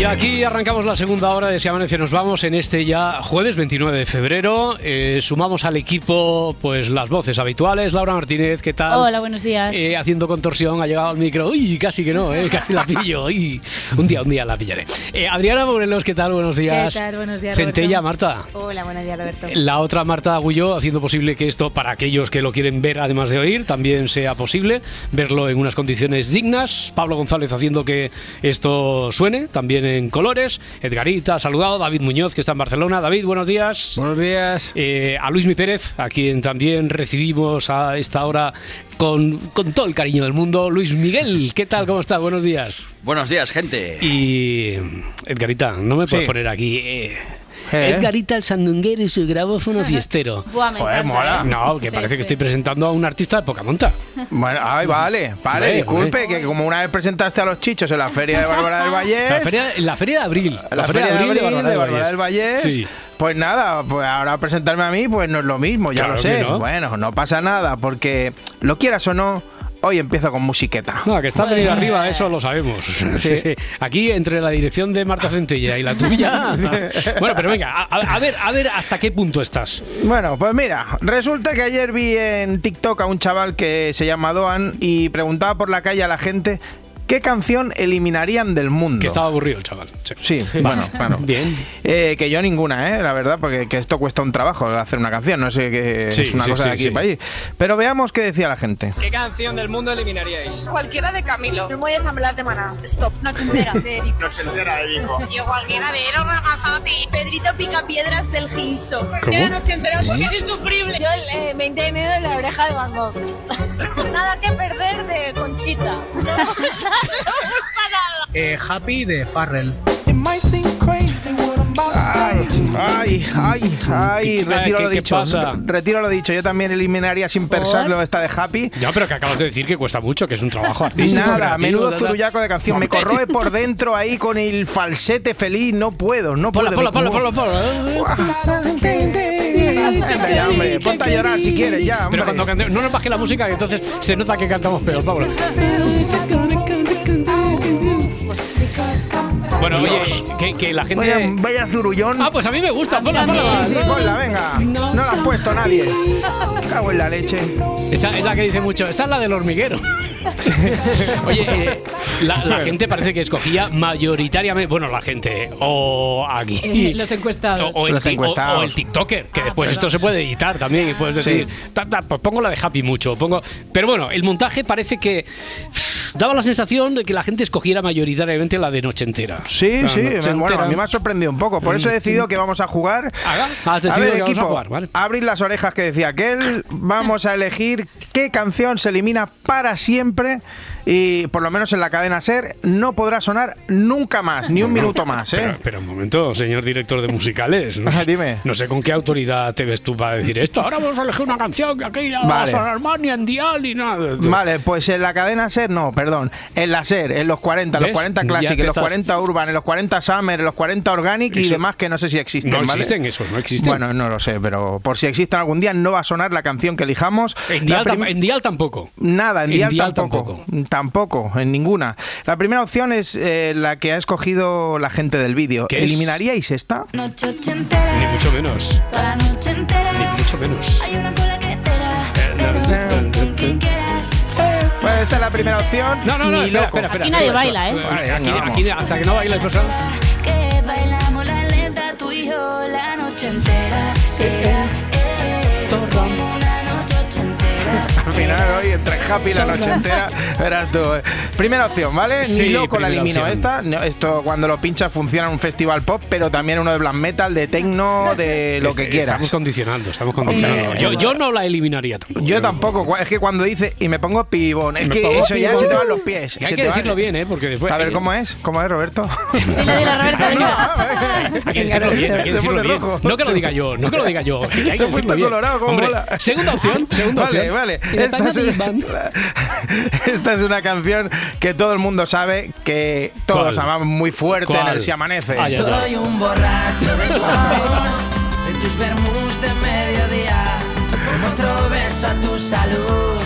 Y aquí arrancamos la segunda hora de Si Amanece Nos Vamos en este ya jueves 29 de febrero. Eh, sumamos al equipo pues las voces habituales. Laura Martínez, ¿qué tal? Hola, buenos días. Eh, haciendo contorsión, ha llegado al micro. Uy, casi que no, eh, casi la pillo. Uy, un día, un día la pillaré. Eh, Adriana Morelos, ¿qué tal? Buenos días. ¿Qué tal? Buenos días, Centella. Marta. Hola, buenos días, Roberto. La otra Marta Agullo haciendo posible que esto, para aquellos que lo quieren ver además de oír, también sea posible verlo en unas condiciones dignas. Pablo González haciendo que esto suene, también en colores. Edgarita, saludado. David Muñoz, que está en Barcelona. David, buenos días. Buenos días. Eh, a Luis Mi Pérez, a quien también recibimos a esta hora con, con todo el cariño del mundo. Luis Miguel, ¿qué tal? ¿Cómo estás? Buenos días. Buenos días, gente. Y Edgarita, no me puedes Sí. poner aquí. eh, ¿Eh? Edgarita el sandunguero y su grabófono fiestero. Buah, me Joder, encanta, mola. No, que Sí, parece que estoy presentando a un artista de poca monta. Bueno, ay, vale, vale, Hombre, disculpe, hombre. que como una vez presentaste a los chichos en la feria de Bárbara del Valle. La feria, la feria de abril. la feria de abril de Bárbara del Valle. Sí. Pues nada, pues ahora presentarme a mí, pues no es lo mismo, ya Claro lo que sé. no. Bueno, no pasa nada, porque lo quieras o no, hoy empiezo con musiqueta. No, que está venido arriba, eso lo sabemos. Sí, sí. Aquí, entre la dirección de Marta Centella y la tuya. bueno, pero venga, a, a ver, a ver hasta qué punto estás. Bueno, pues mira, resulta que ayer vi en TikTok a un chaval que se llama Doan y preguntaba por la calle a la gente qué canción eliminarían del mundo. Que estaba aburrido el chaval. Sí, bueno, bueno. Bien. Eh, que yo ninguna, ¿eh? la verdad, porque que esto cuesta un trabajo hacer una canción, no sé qué Sí, es una sí, cosa sí, de aquí sí. para allí. Pero veamos qué decía la gente. ¿Qué canción del mundo eliminaríais? Cualquiera de Camilo. No voy a ensamblar de maná. Stop. Noche entera. De Vico. Noche entera de Vico. Yo cualquiera de Eros Ramazzotti. Pedrito Picapiedras del Hincho. ¿Cómo? noche entera porque es insufrible. Yo el eh, 20 de enero en la oreja de Van Gogh. Nada que perder de Conchita. Eh, Happy de Farrell. Ay, ay, ay, ay, ¿Qué- retiro qué- lo qué dicho. pasa? Retiro lo dicho. Yo también eliminaría sin pensarlo esta de Happy. Ya, pero que acabas de decir que cuesta mucho, que es un trabajo artístico. Nada, creativo, menudo zurullaco de canción. Me corroe por dentro ahí con el falsete feliz. No puedo, no puedo. ponla, ponla, ponla, ya, hombre. Ponte a llorar si quieres, ya. Pero hombre. cuando cante- no nos baje la música, entonces se nota que cantamos peor, Pablo. Bueno, oye, que, que la gente. vaya zurullón. Ah, pues a mí me gusta, ponla, ponla. Sí, sí, ponla, venga. No la ha puesto nadie. Cago en la leche. Esta es la que dice mucho. Esta es la del hormiguero. Oye, eh, la, la gente parece que escogía mayoritariamente. Bueno, la gente. O aquí. Eh, los encuestados. O, o el Los ti- o- encuestados. o el TikToker, que después esto se puede editar también y puedes decir, "Ta, ta, pues pongo la de Happy mucho, pongo, pero bueno, el montaje parece que pff, daba la sensación de que la gente escogiera mayoritariamente la de Noche Entera. Sí, La sí, bueno, a mí me ha sorprendido un poco. Por eso he decidido que vamos a jugar. Has A ver, que vamos a equipo, jugar, vale. abrid las orejas que decía aquel. Vamos a elegir qué canción se elimina para siempre y por lo menos en la cadena SER no podrá sonar nunca más, ni un minuto más, ¿eh? Pero, pero un momento, señor director de musicales. No, Ajá, dime. no sé con qué autoridad te ves tú para decir esto. Ahora vamos a elegir una canción que aquí no va a Vale. sonar más ni en dial ni nada. Vale, pues en la cadena SER, no, perdón. En la SER, en los 40, los ¿Ves? 40 Ya Classic, en los estás- 40 Urban, en los 40 Summer, en los 40 Organic y demás que no sé si existen, No ¿vale? existen esos, no existen. Bueno, no lo sé, pero por si existen algún día no va a sonar la canción que elijamos. en, dial, tam- prim- en dial tampoco. Nada, en En dial, dial tampoco. tampoco. En ninguna. La primera opción es eh, la que ha escogido la gente del vídeo. ¿Qué es? ¿Eliminaríais esta? Noche entera. Ni mucho menos. Para noche entera. Ni mucho menos. Hay una cola que da. Eh, quieras. Pues esta es la primera opción. No, no, no, Ni espera, espera, espera. Aquí nadie baila. ¿eh? Vale, Aquí, aquí, hasta que no baile el personal. Que bailamos la lenta tú y yo la noche entera. Entera. final hoy entre Happy la noche entera. Verás tú. eh. Primera opción, ¿vale? Sí, Ni loco la elimino opción. esta. No, Esto cuando lo pinchas funciona en un festival pop, pero también uno de black metal, de techno, de lo Este- que quieras. Estamos condicionando, estamos condicionando. Yo, yo no la eliminaría tampoco. Yo tampoco, es que cuando dice y me pongo pibón, es Me que eso ya se te van los pies. Y hay se que te decirlo bien, ¿eh? Porque después. A ver, ¿cómo es? ¿Cómo es, Roberto? Dilo, dilo, Roberto. No que lo diga yo, no que lo diga yo. que hay que decirlo bien. Hombre, segunda opción, segunda vale, opción. vale. Esta es, esta es una canción que todo el mundo sabe que todos ¿Cuál? amamos muy fuerte en ¿Cuál? el Si Amanece. Ya. Soy un borracho de tu amor, de tus vermus de mediodía, con otro beso a tu salud.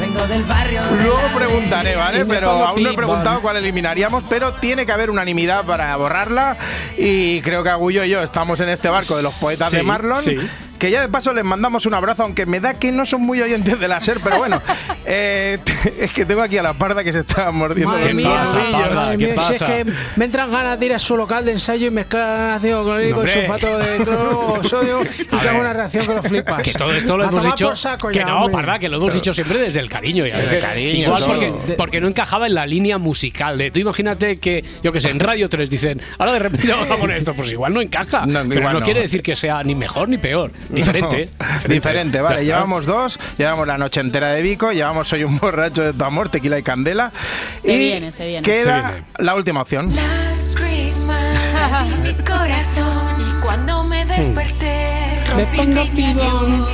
Vengo del barrio de Luego preguntaré, ¿vale? Pero aún no he preguntado cuál eliminaríamos, pero tiene que haber unanimidad para borrarla y creo que Agullo y yo estamos en este barco de los poetas Sí, de Marlon. sí. Que ya de paso les mandamos un abrazo, aunque me da que no son muy oyentes de la SER, pero bueno, eh, es que tengo aquí a la parda que se está mordiendo Madre mía, pasa. Parda? madre ¿Qué mía, si es pasa? que me entran ganas de ir a su local de ensayo y mezclar ácido clorhídrico Hombre. sulfato de cloro, sodio y que hago una reacción que lo flipas. Que todo esto lo A hemos dicho. saco que ya, no, hombre. parda, que lo hemos dicho siempre desde el cariño. A Desde el cariño, igual porque, porque no encajaba en la línea musical. De, tú imagínate que, yo que sé, en Radio 3 dicen, ahora de repente vamos a poner esto. Pues igual no encaja. No, pero igual no, no. quiere decir que sea ni mejor ni peor. Diferente. No, diferente, Ya vale. Llevamos dos, llevamos la noche entera de Vico, llevamos Soy un borracho de tu amor, tequila y candela. Se y viene, se viene. Queda Se viene. la última opción. Last Christmas y mi corazón y cuando me desperté Me rompiste mi.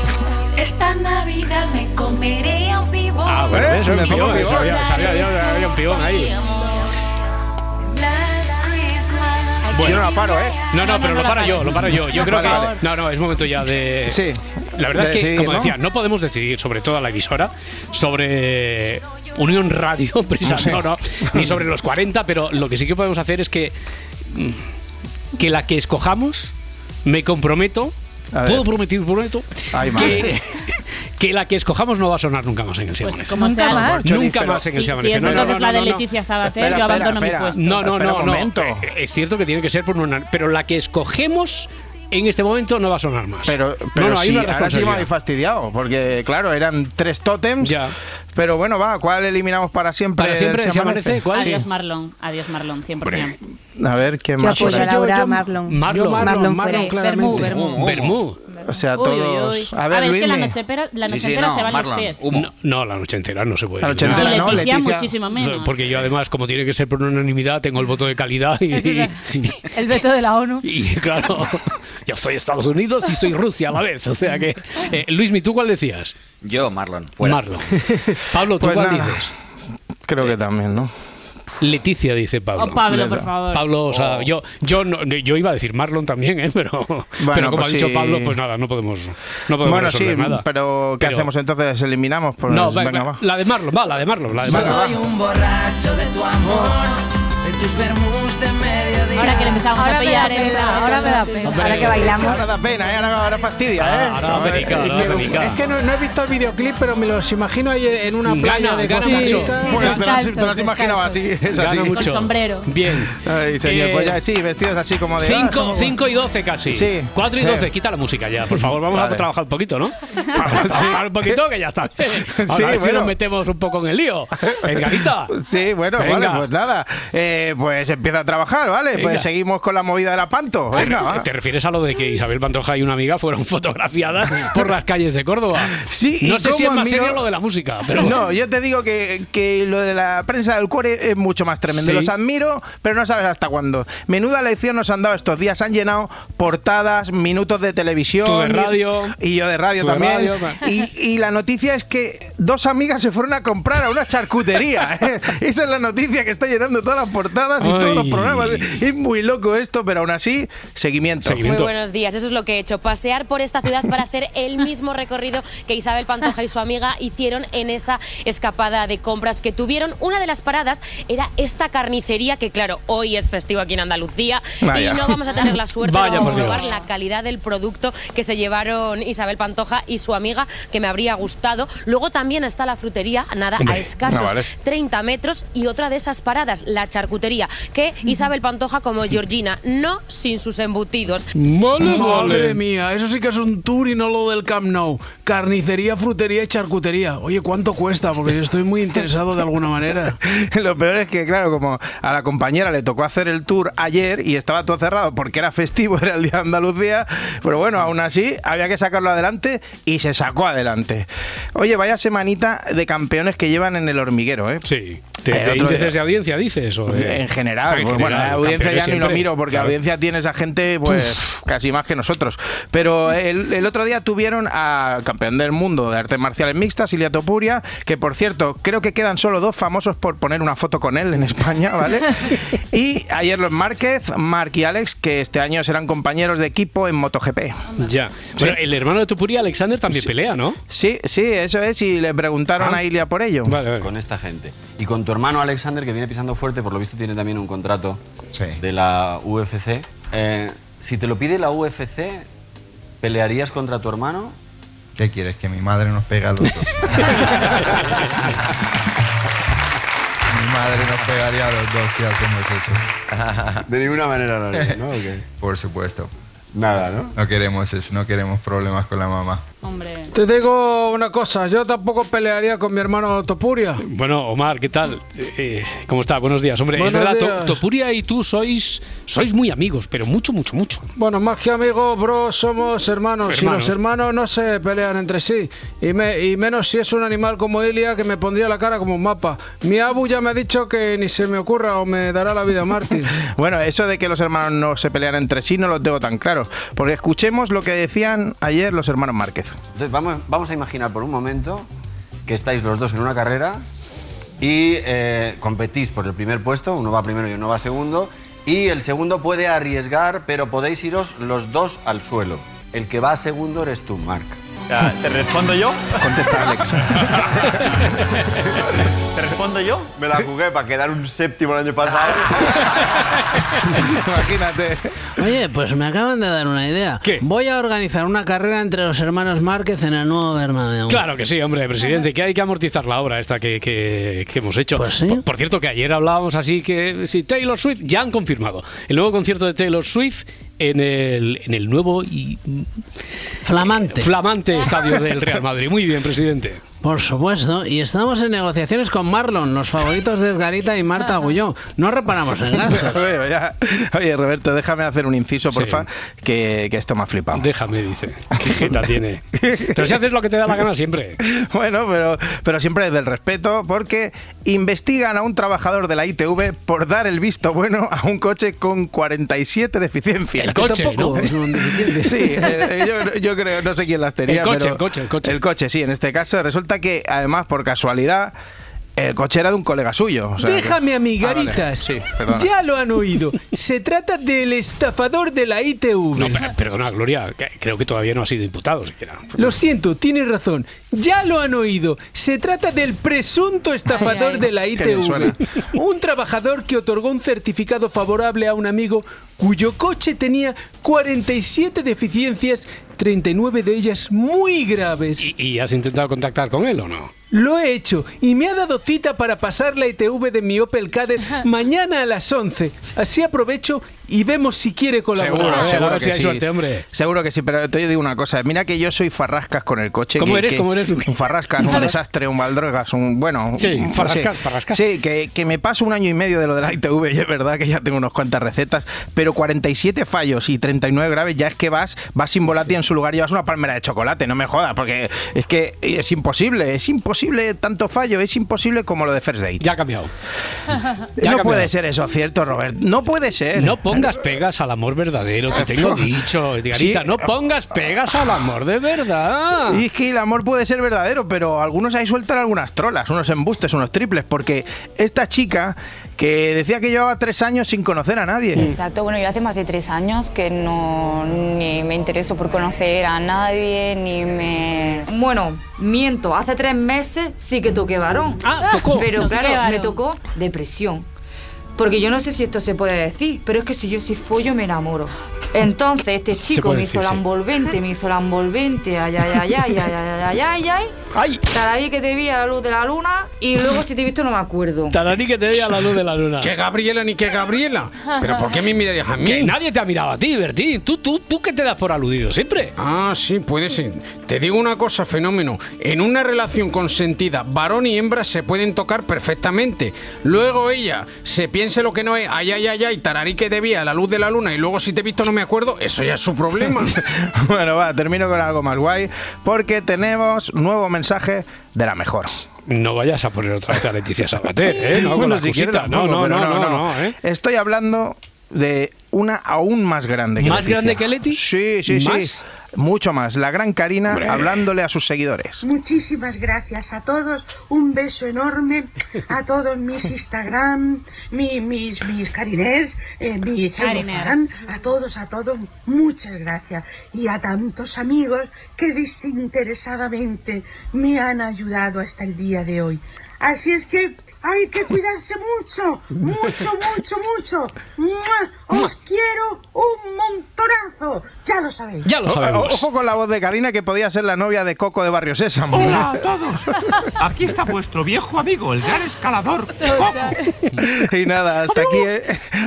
Esta Navidad me comeré a un pibón. Ah, bueno, ¿Eh? eso Me un pongo pibón. Sabía, sabía, había un pibón ahí. Christmas. Yo no la paro, ¿eh? No, no, pero lo paro yo, lo paro yo. Yo creo Vale, que. vale. No, no, es momento ya de. Sí. La verdad De es que, decidir, como ¿no? decía, no podemos decidir sobre toda la emisora, sobre Unión Radio, Prisa, no, no, ni sobre los 40, pero lo que sí que podemos hacer es que. mm, Que la que escojamos, me comprometo. A ver. Puedo prometer, prometo. Ay, que, la que escojamos no va a sonar nunca más en el Pues Amanece. como Nunca sea. más. Nunca más en el es No, no, entonces no, la de. Leticia Sabater, Espera, yo espera, abandono mi espera. puesto. No, no, no, no. Eh, Es cierto que tiene que ser por una. Pero la que escogemos en este momento no va a sonar más. Pero, pero no, no, hay sí, una ahora sí me habéis fastidiado, porque claro, eran tres tótems. Ya. Pero bueno, va, ¿cuál eliminamos para siempre? Para siempre, del ¿Se amanece? ¿Cuál? Adiós Marlon, adiós Marlon, 100%. A ver, ¿qué Yo más? yo- Marlon. O sea, Uy, todos. uy, uy. A ver, es que la noche, entera- la noche sí, entera no, se van Marlon. los pies. Humo. No, no, la noche entera no se puede. La noche entera, y ¿no? Leticia, Leticia. muchísimo menos. Porque yo además, como tiene que ser por unanimidad, tengo el voto de calidad y, y, El veto de la ONU. y, claro, yo soy Estados Unidos y soy Rusia a la vez. O sea que, eh, Luismi, ¿tú cuál decías? Yo, Marlon. Fuera. Marlon. Pablo, ¿tú Pues cuál nada. dices? Creo que también, ¿no? Leticia dice Pablo. Oh, Pablo, por favor. Pablo, o sea, yo, yo, no- yo iba a decir Marlon también, ¿eh? pero, pero como pues ha dicho sí. Pablo, pues nada, no podemos, no podemos Bueno, sí, nada. pero ¿qué Pero- hacemos entonces? ¿Eliminamos? Pues, no, venga, va, va. la de Marlon, va, la de Marlon, la de Marlon. Soy un borracho de tu amor, tus vermus de mediodía. Ahora que le empezamos Ahora a me da pillar, ¿eh? pena, ahora me da pena. Hombre, Ahora que bailamos. Ahora da pena, ¿eh? ahora, ahora fastidia, ¿eh? Ah, ahora da penica, ahora Es que- penica. Es que no, no he visto el videoclip, pero me los imagino ahí en una playa Gana, de gana Costa mucho. Sí, Pues te lo has- descalzos, te lo has imaginado así, es así. Gana Con mucho. sombrero. Bien. Ay, señor, Eh, pues ya sí, vestidos así como de. ah, 5 somos- cinco y 12 casi. Sí. 4 y 12. Eh. Quita la música ya, por favor. Vamos Vale. a trabajar un poquito, ¿no? Trabajar un poquito que ya está. Ahora Sí, a ver si bueno. nos metemos un poco en el lío. Edgarita. Sí, bueno, Venga. vale, pues nada. Eh, pues empieza a trabajar, ¿vale? Venga. Pues seguimos con la movida de la panto. ¿Te, Venga, refieres a lo de que Isabel Pantoja y una amiga fueron fotografiadas por las calles de Córdoba? Sí, No sé si es más admiro- serio lo de la música, pero. No, yo te digo que, que lo de la prensa del cuore es mucho más tremendo. Sí. Los admiro, pero no sabes hasta cuándo. Menuda lección nos han dado estos días. Han llenado portadas, minutos de televisión. Tú de radio. Y yo de radio de también. radio, y, y la noticia es que dos amigas se fueron a comprar a una charcutería. ¿eh? Esa es la noticia que está llenando todas las portadas y todos los Ay. programas. Es muy loco esto, pero aún así, seguimiento. Seguimiento. Muy buenos días, eso es lo que he hecho, pasear por esta ciudad para hacer el mismo recorrido que Isabel Pantoja y su amiga hicieron en esa escapada de compras que tuvieron. Una de las paradas era esta carnicería que claro, hoy es festivo aquí en Andalucía Vaya. y no vamos a tener la suerte Vaya, de Dios. la calidad del producto que se llevaron Isabel Pantoja y su amiga, que me habría gustado. Luego también está la frutería, nada, Hombre, a escasos no vale. 30 metros y otra de esas paradas, la charcutería que Isabel Pantoja como Georgina, no sin sus embutidos. Madre mía, eso sí que es un tour y no lo del Camp Nou. Carnicería, frutería y charcutería. Oye, ¿cuánto cuesta? Porque yo estoy muy interesado de alguna manera. Lo peor es que, claro, como a la compañera le tocó hacer el tour ayer y estaba todo cerrado porque era festivo, era el día de Andalucía, pero bueno, aún así había que sacarlo adelante y se sacó adelante. Oye, vaya semanita de campeones que llevan en el hormiguero, ¿eh? Sí. ¿De, Eh, de otro- índices de audiencia dices? O de- En general, Ah, en pues, general, bueno, la audiencia ya ni lo siempre. miro porque Claro. audiencia tiene esa gente pues casi más que nosotros. Pero el, el otro día tuvieron a campeón del mundo de artes marciales mixtas, Ilia Topuria, que por cierto, creo que quedan solo dos famosos por poner una foto con él en España, ¿vale? y ayer los Márquez, Marc y Alex, que este año serán compañeros de equipo en MotoGP. Ya. Bueno, el hermano de Tupuria, Alexander, también pelea, ¿no? Sí, sí, eso es, y le preguntaron Ah. a Ilia por ello. con esta gente. Y con tu hermano Alexander, que viene pisando fuerte, por lo visto tiene también un contrato de la UFC. Eh, si te lo pide la UFC, ¿pelearías contra tu hermano? ¿Qué quieres? Que mi madre nos pega a los dos. mi madre nos pegaría a los dos si hacemos eso. De ninguna manera lo harías, ¿no? ¿O qué? Por supuesto. Nada, ¿no? No queremos eso, no queremos problemas con la mamá. Hombre. Te digo una cosa, yo tampoco pelearía con mi hermano Topuria. Bueno, Omar, ¿qué tal? Eh, ¿Cómo está? Buenos días. Hombre, Buenos es verdad, To- días. Topuria y tú sois, sois muy amigos, pero mucho, mucho, mucho. Bueno, más que amigos, bro, somos hermanos. Y Hermanos. los hermanos no se pelean entre sí. Y, me- y menos si es un animal como Ilia que me pondría la cara como un mapa. Mi abu ya me ha dicho que ni se me ocurra o me dará la vida mártir. Bueno, eso de que los hermanos no se pelean entre sí no lo tengo tan claro. Porque escuchemos lo que decían ayer los hermanos Márquez. Entonces, vamos, vamos a imaginar por un momento que estáis los dos en una carrera y eh, competís por el primer puesto, uno va primero y uno va segundo, y el segundo puede arriesgar, pero podéis iros los dos al suelo. El que va segundo eres tú, Marc. ¿Te respondo yo? Contesta Alex. ¿Te respondo yo? Me la jugué para quedar un séptimo el año pasado. Imagínate. Oye, pues me acaban de dar una idea. Voy a organizar una carrera entre los hermanos Márquez en el nuevo Bernabéu. Claro que sí, hombre, presidente, que hay que amortizar la obra esta que, que- que hemos hecho. Pues por, por cierto, que ayer hablábamos así que si Taylor Swift ya han confirmado el nuevo concierto de Taylor Swift en el, en el nuevo y Flamante. flamante estadio del Real Madrid. Muy bien, presidente. Por supuesto, y estamos en negociaciones con Marlon, los favoritos de Edgarita y Marta Agulló. No reparamos en gastos. Oye, ya- Oye, Roberto, déjame hacer un inciso, Sí. porfa, que, que esto me ha flipado. Déjame, dice. ¿Qué jeta tiene? Pero si haces lo que te da la gana siempre. Bueno, pero, pero siempre desde el respeto, porque investigan a un trabajador de la ITV por dar el visto bueno a un coche con 47 deficiencias. El coche, ¿no? Sí, eh, yo, yo creo, no sé quién las tenía. El coche, pero- el coche, el coche. El coche, sí, en este caso resulta que, además, por casualidad, el coche era de un colega suyo. o sea que- Déjame, Ah, amigaritas. vale. Sí, perdona. ya lo han oído. Se trata del estafador de la ITV. No, per- perdona, Gloria, que- creo que todavía no ha sido diputado siquiera. Lo siento, tienes razón. Ya lo han oído. Se trata del presunto estafador Ay, ay. de la. ITV. Un trabajador que otorgó un certificado favorable a un amigo cuyo coche tenía 47 deficiencias, 39 de ellas muy graves. ¿Y, y has intentado contactar con él o no? Lo he hecho y me ha dado cita para pasar la ITV de mi Opel Kadett mañana a las 11. Así aprovecho y vemos si quiere colaborar. Seguro, A ver, seguro a ver que si hay sí. suerte, hombre. Seguro que sí, pero te digo una cosa. Mira que yo soy farrascas con el coche. ¿Cómo que- eres? que- ¿Cómo eres? Un farrascas, un desastre, un baldrogas, un... Bueno... Sí, un- farrascas, sí. farrascas. Sí, que, que me paso un año y medio de lo de la ITV y es verdad que ya tengo unas cuantas recetas, pero 47 fallos y 39 graves ya es que vas, vas sin volátil en su lugar llevas una palmera de chocolate, no me jodas, porque es que es imposible, es imposible tanto fallo, es imposible como lo de First Date. Ya ha cambiado. Ya ha no cambiado. puede ser eso, ¿cierto, Robert? No puede ser. No pongas pegas al amor verdadero, te tengo dicho, Edgarita. Sí. No pongas pegas al amor de verdad. Y es que el amor puede ser verdadero, pero algunos ahí sueltan algunas trolas, unos embustes, unos triples, porque esta chica que decía que llevaba tres años sin conocer a nadie. Exacto, bueno, yo hace más de tres años que no ni me intereso por conocer a nadie, ni me... Bueno, miento, hace tres meses sí que toqué varón. Ah, tocó. Pero ¿Qué claro, varón? me tocó depresión. Porque yo no sé si esto se puede decir, pero es que si yo sí follo me enamoro. Entonces este chico me hizo decir, la sí. envolvente, me hizo la envolvente, ay, ay, ay, ay, ay, ay, ay, ay, ay. ¡Ay! Tararí que te vi a la luz de la luna y luego si te he visto no me acuerdo. Tararí que te veía a la luz de la luna. ¿Qué Gabriela ni qué Gabriela? ¿Pero por qué me mirarías a mí? Que nadie te ha mirado a ti, Bertín. ¿Tú, tú, tú qué te das por aludido siempre? Ah, sí, puede ser. Te digo una cosa, fenómeno. En una relación consentida, varón y hembra se pueden tocar perfectamente. Luego ella se piense lo que no es, ay, ay, ay, ay, tararí que debía a la luz de la luna y luego si te he visto no me acuerdo, eso ya es su problema. bueno, va, termino con algo más guay, porque tenemos nuevo mensaje de la mejor. No vayas a poner otra vez a Leticia Sabater, ¿eh? No, con Bueno, la si cosita. No, pongo, no, pero no, no, no, ¿eh? Estoy hablando de una aún más grande que ¿Más Leticia. grande que Leti? Sí, sí, sí. Mucho más. La gran Karina Hombre. hablándole a sus seguidores. Muchísimas gracias a todos, un beso enorme a todos mis Instagram, mi- mis, mis cariners, eh, mis Cariners. a todos, a todos, muchas gracias. Y a tantos amigos que desinteresadamente me han ayudado hasta el día de hoy. Así es que hay que cuidarse mucho, mucho, mucho, mucho. Os quiero un montonazo, ya lo sabéis. Ya lo O- sabemos. Ojo con la voz de Karina que podía ser la novia de Coco de Barrio Sésamo. Hola a todos. Aquí está vuestro viejo amigo, el gran escalador Coco. Y nada, hasta aquí, eh,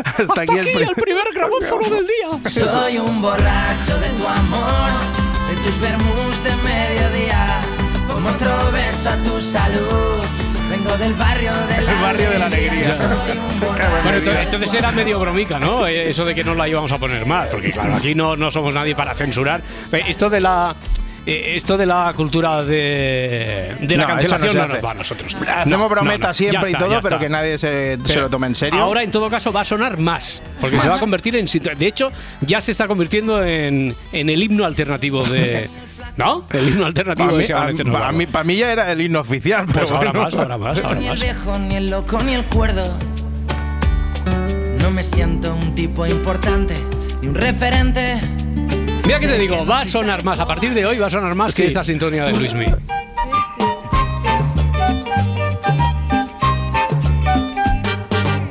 hasta, Hasta aquí, aquí pri- el primer grabófono del día. Soy un borracho de tu amor, de tus vermus de mediodía, como otro beso a tu salud. Vengo del barrio de la, El barrio de la alegría. Bueno, entonces, entonces era medio bromica, ¿no? Eh, Eso de que no la íbamos a poner más, porque claro, aquí no, no somos nadie para censurar. Esto de la. eh, Esto de la cultura de, de la No, cancelación no no, nos va a nosotros. Hacemos brometa ya siempre y todo, pero que nadie se, se lo tome en serio. Ahora, en todo caso, va a sonar más, porque se va a convertir en. De hecho, ya se está convirtiendo en, en el himno alternativo de. ¿No? El himno alternativo para mí, ese a- para mí, para mí ya era el himno oficial. Pues pero ahora bueno. más, ahora más, ahora Ni el más. viejo, ni el loco, ni el cuerdo. No me siento un tipo importante, ni un referente. Mira que te digo, va a sonar más. A partir de hoy va a sonar más que esta sintonía de Luismi.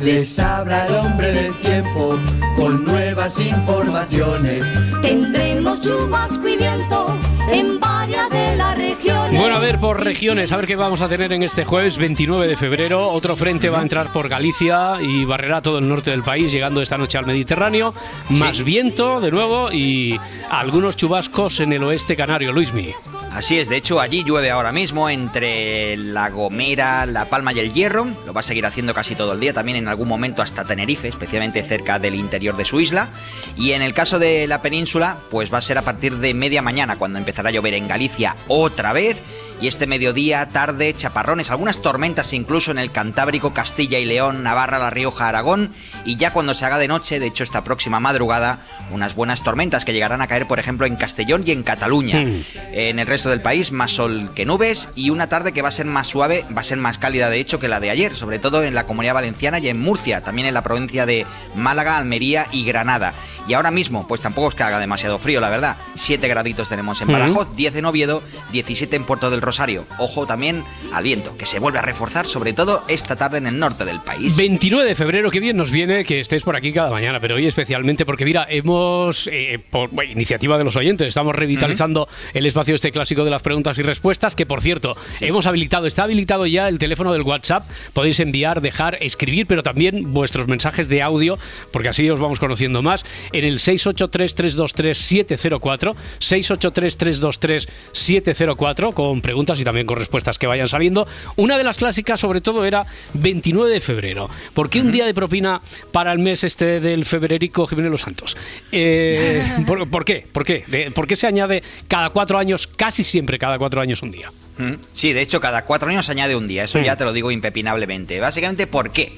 Les habla el hombre del tiempo con nuevas informaciones. Tendremos chubasco y viento en varias de las regiones. Bueno, a ver por regiones, a ver qué vamos a tener en este jueves 29 de febrero. Otro frente va a entrar por Galicia y barrerá todo el norte del país, llegando esta noche al Mediterráneo. Más viento de nuevo y algunos chubascos en el oeste canario, Luismi. Así es, de hecho allí llueve ahora mismo entre La Gomera, La Palma y el Hierro. Lo va a seguir haciendo casi todo el día, también en algún momento hasta Tenerife, especialmente cerca del interior de su isla. Y en el caso de la península, pues va a ser a partir de media mañana cuando empezará a llover en Galicia otra vez. Y este mediodía, tarde, chaparrones, algunas tormentas incluso en el Cantábrico, Castilla y León, Navarra, La Rioja, Aragón. Y ya cuando se haga de noche, de hecho esta próxima madrugada, unas buenas tormentas que llegarán a caer, por ejemplo, en Castellón y en Cataluña. Mm. En el resto del país, más sol que nubes y una tarde que va a ser más suave, va a ser más cálida de hecho que la de ayer, sobre todo en la comunidad valenciana y en Murcia, también en la provincia de Málaga, Almería y Granada. Y ahora mismo, pues tampoco es que haga demasiado frío, la verdad. 7 graditos tenemos en. Badajoz, 10 en Oviedo, 17 en Puerto del Rosario. Ojo también al viento, que se vuelve a reforzar, sobre todo esta tarde en el norte del país. 29 de febrero, qué bien nos viene que estés por aquí cada mañana, pero hoy especialmente porque, mira, hemos, eh, por bueno, iniciativa de los oyentes, estamos revitalizando el espacio este clásico de las preguntas y respuestas, que por cierto, hemos habilitado, está habilitado ya el teléfono del WhatsApp, podéis enviar, dejar, escribir, pero también vuestros mensajes de audio, porque así os vamos conociendo más, en el 683-323-704, 683-323-704, con preguntas y también con respuestas que vayan saliendo. Una de las clásicas, sobre todo, era 29 de febrero. ¿Por qué un día de propina para el mes este del febrerico Jiménez Los Santos? Eh, ¿por, por qué? ¿Por qué? De- ¿Por qué se añade cada cuatro años, casi siempre cada cuatro años un día? Mm, Sí, de hecho, cada cuatro años se añade un día. Eso ya te lo digo impepinablemente. Básicamente, ¿por qué?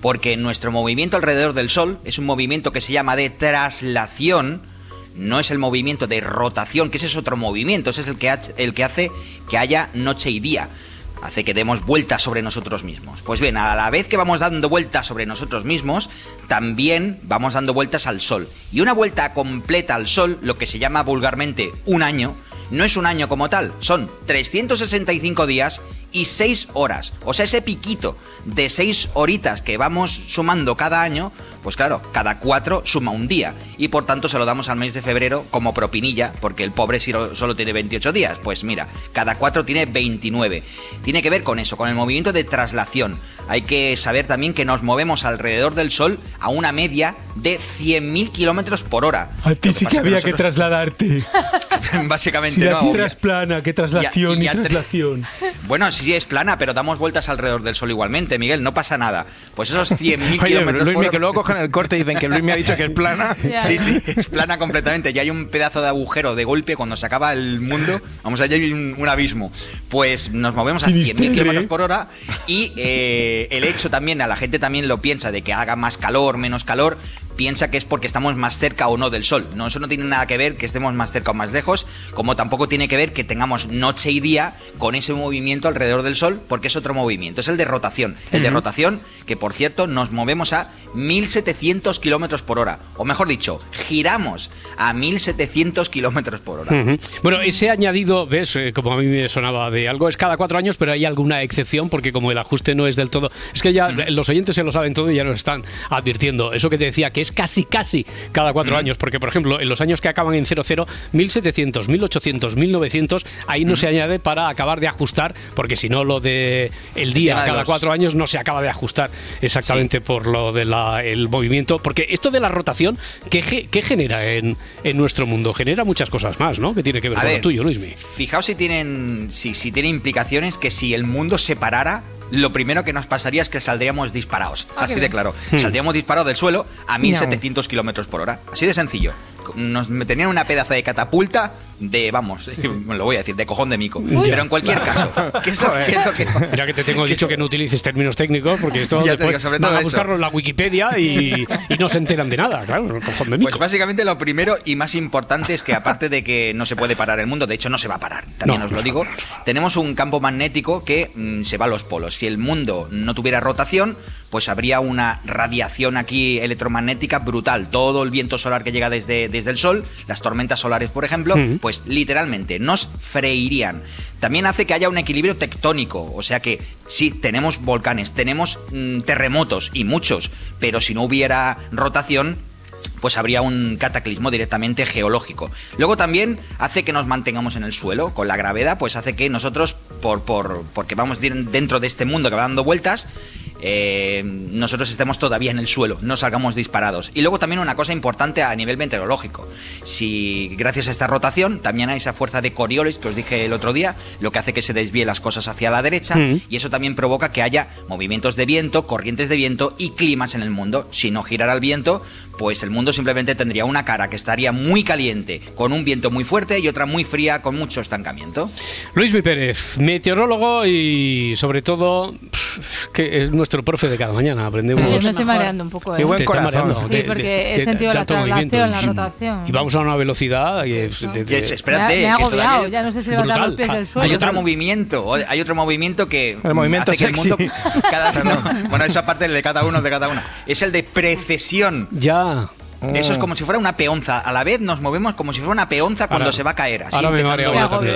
Porque nuestro movimiento alrededor del Sol es un movimiento que se llama de traslación. No es el movimiento de rotación, que ese es otro movimiento. Ese es el que, el que hace que haya noche y día. Hace que demos vueltas sobre nosotros mismos. Pues bien, a la vez que vamos dando vueltas sobre nosotros mismos, también vamos dando vueltas al Sol. Y una vuelta completa al Sol, lo que se llama vulgarmente un año, no es un año como tal, son 365 días y 6 horas. O sea, ese piquito de 6 horitas que vamos sumando cada año, pues claro, cada 4 suma un día. Y por tanto se lo damos al mes de febrero como propinilla, porque el pobre si lo- solo tiene 28 días. Pues mira, cada 4 tiene 29. Tiene que ver con eso, con el movimiento de traslación. Hay que saber también que nos movemos alrededor del Sol a una media de 100.000 kilómetros por hora. A ti sí que que había que trasladarte. Básicamente Si la no. Tierra es plana, qué traslación Y y, a- y a- traslación. Bueno, sí es plana, pero damos vueltas alrededor del Sol igualmente, Miguel, no pasa nada. Pues esos 100.000 Oye, kilómetros Luis, por que luego cogen el corte y dicen que Luis me ha dicho que es plana. Sí, sí, es plana completamente. Y hay un pedazo de agujero de golpe cuando se acaba el mundo. Vamos, allá hay un, un abismo. Pues nos movemos a 100.000 Finisterre. kilómetros por hora. Y eh, el hecho también, a la gente también lo piensa, de que haga más calor, menos calor, piensa que es porque estamos más cerca o no del Sol. No, eso no tiene nada que ver que estemos más cerca o más lejos, como tampoco tiene que ver que tengamos noche y día con ese movimiento alrededor del Sol, porque es otro movimiento, es el de rotación. El de rotación, que por cierto nos movemos a 1700 kilómetros por hora. O mejor dicho, giramos a 1700 kilómetros por hora. Ujú. Bueno, ese añadido, ves, Eh, como a mí me sonaba de algo, es cada cuatro años, pero hay alguna excepción porque como el ajuste no es del todo... Es que ya los oyentes se lo saben todo y ya nos están advirtiendo. Eso que te decía, que es casi, casi cada cuatro años, porque por ejemplo, en los años que acaban en 00, 1700, 1800, 1900, ahí no se añade para acabar de ajustar, porque si no lo de el día de cada los- cuatro años no se acaba de ajustar exactamente por lo del movimiento, porque esto de la rotación, ¿qué, qué genera en, en nuestro mundo? Genera muchas cosas más, ¿no? Que tiene que ver A con ver. lo tuyo, Luismi. Fijaos si tienen, si, si tiene implicaciones que si el mundo se parara, lo primero que nos pasaría es que saldríamos disparados. Ah, así de claro. Hmm. Saldríamos disparados del suelo a 1700 kilómetros por hora. Así de sencillo. Nos meterían una pedazo de catapulta de, vamos, me lo voy a decir, de cojón de mico. Uy. Pero en cualquier caso, ¿qué es lo, qué es lo que- Mira que te tengo dicho que no utilices términos técnicos porque esto Ya después digo, sobre van a buscarlo en la Wikipedia y, y no se enteran de nada, claro, cojón de mico. Pues básicamente lo primero y más importante es que aparte de que no se puede parar el mundo, de hecho no se va a parar, también No, os lo digo, tenemos un campo magnético que mm, se va a los polos. Si el mundo no tuviera rotación, pues habría una radiación aquí electromagnética brutal. Todo el viento solar que llega desde, desde el Sol, las tormentas solares, por ejemplo, pues literalmente nos freirían. También hace que haya un equilibrio tectónico, o sea que sí, tenemos volcanes, tenemos mm, terremotos y muchos, pero si no hubiera rotación, pues habría un cataclismo directamente geológico. Luego también hace que nos mantengamos en el suelo, con la gravedad, pues hace que nosotros, por, por, porque vamos dentro de este mundo que va dando vueltas, eh, nosotros estemos todavía en el suelo, no salgamos disparados. Y luego también una cosa importante a nivel meteorológico. Si gracias a esta rotación también hay esa fuerza de Coriolis que os dije el otro día, lo que hace que se desvíe las cosas hacia la derecha Mm. y eso también provoca que haya movimientos de viento, corrientes de viento y climas en el mundo. Si no girara el viento, pues el mundo simplemente tendría una cara que estaría muy caliente, con un viento muy fuerte y otra muy fría con mucho estancamiento. Luis Mi Pérez, meteorólogo y sobre todo que es nuestro profe de cada mañana. Aprendemos. Yo me estoy mareando un poco, ¿eh? Te está mareando. Sí, de- porque de- he de sentido la tanto movimiento. traslación, la rotación. Y vamos a una velocidad. es de- de- Me ha- me ha agobiado, ya no sé si levantar los pies del suelo. Hay otro movimiento, hay otro movimiento que El movimiento hace que el sexy. mundo cada no, bueno, eso aparte de cada uno de cada una, es el de precesión. Ya. Eso es como si fuera una peonza. A la vez nos movemos como si fuera una peonza cuando Ahora- se va a caer. Así Ahora me mareo yo también.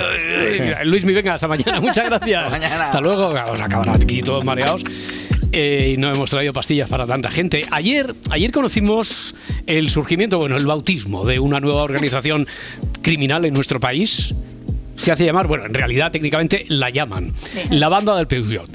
Luis, mi venga, hasta mañana. Muchas gracias. Hasta mañana. Hasta luego. Vamos a acabar aquí todos mareados. Eh, y no hemos traído pastillas para tanta gente. Ayer, ayer conocimos el surgimiento, bueno, el bautismo de una nueva organización criminal en nuestro país. Se hace llamar, bueno, en realidad técnicamente la llaman, la banda del Peugeot.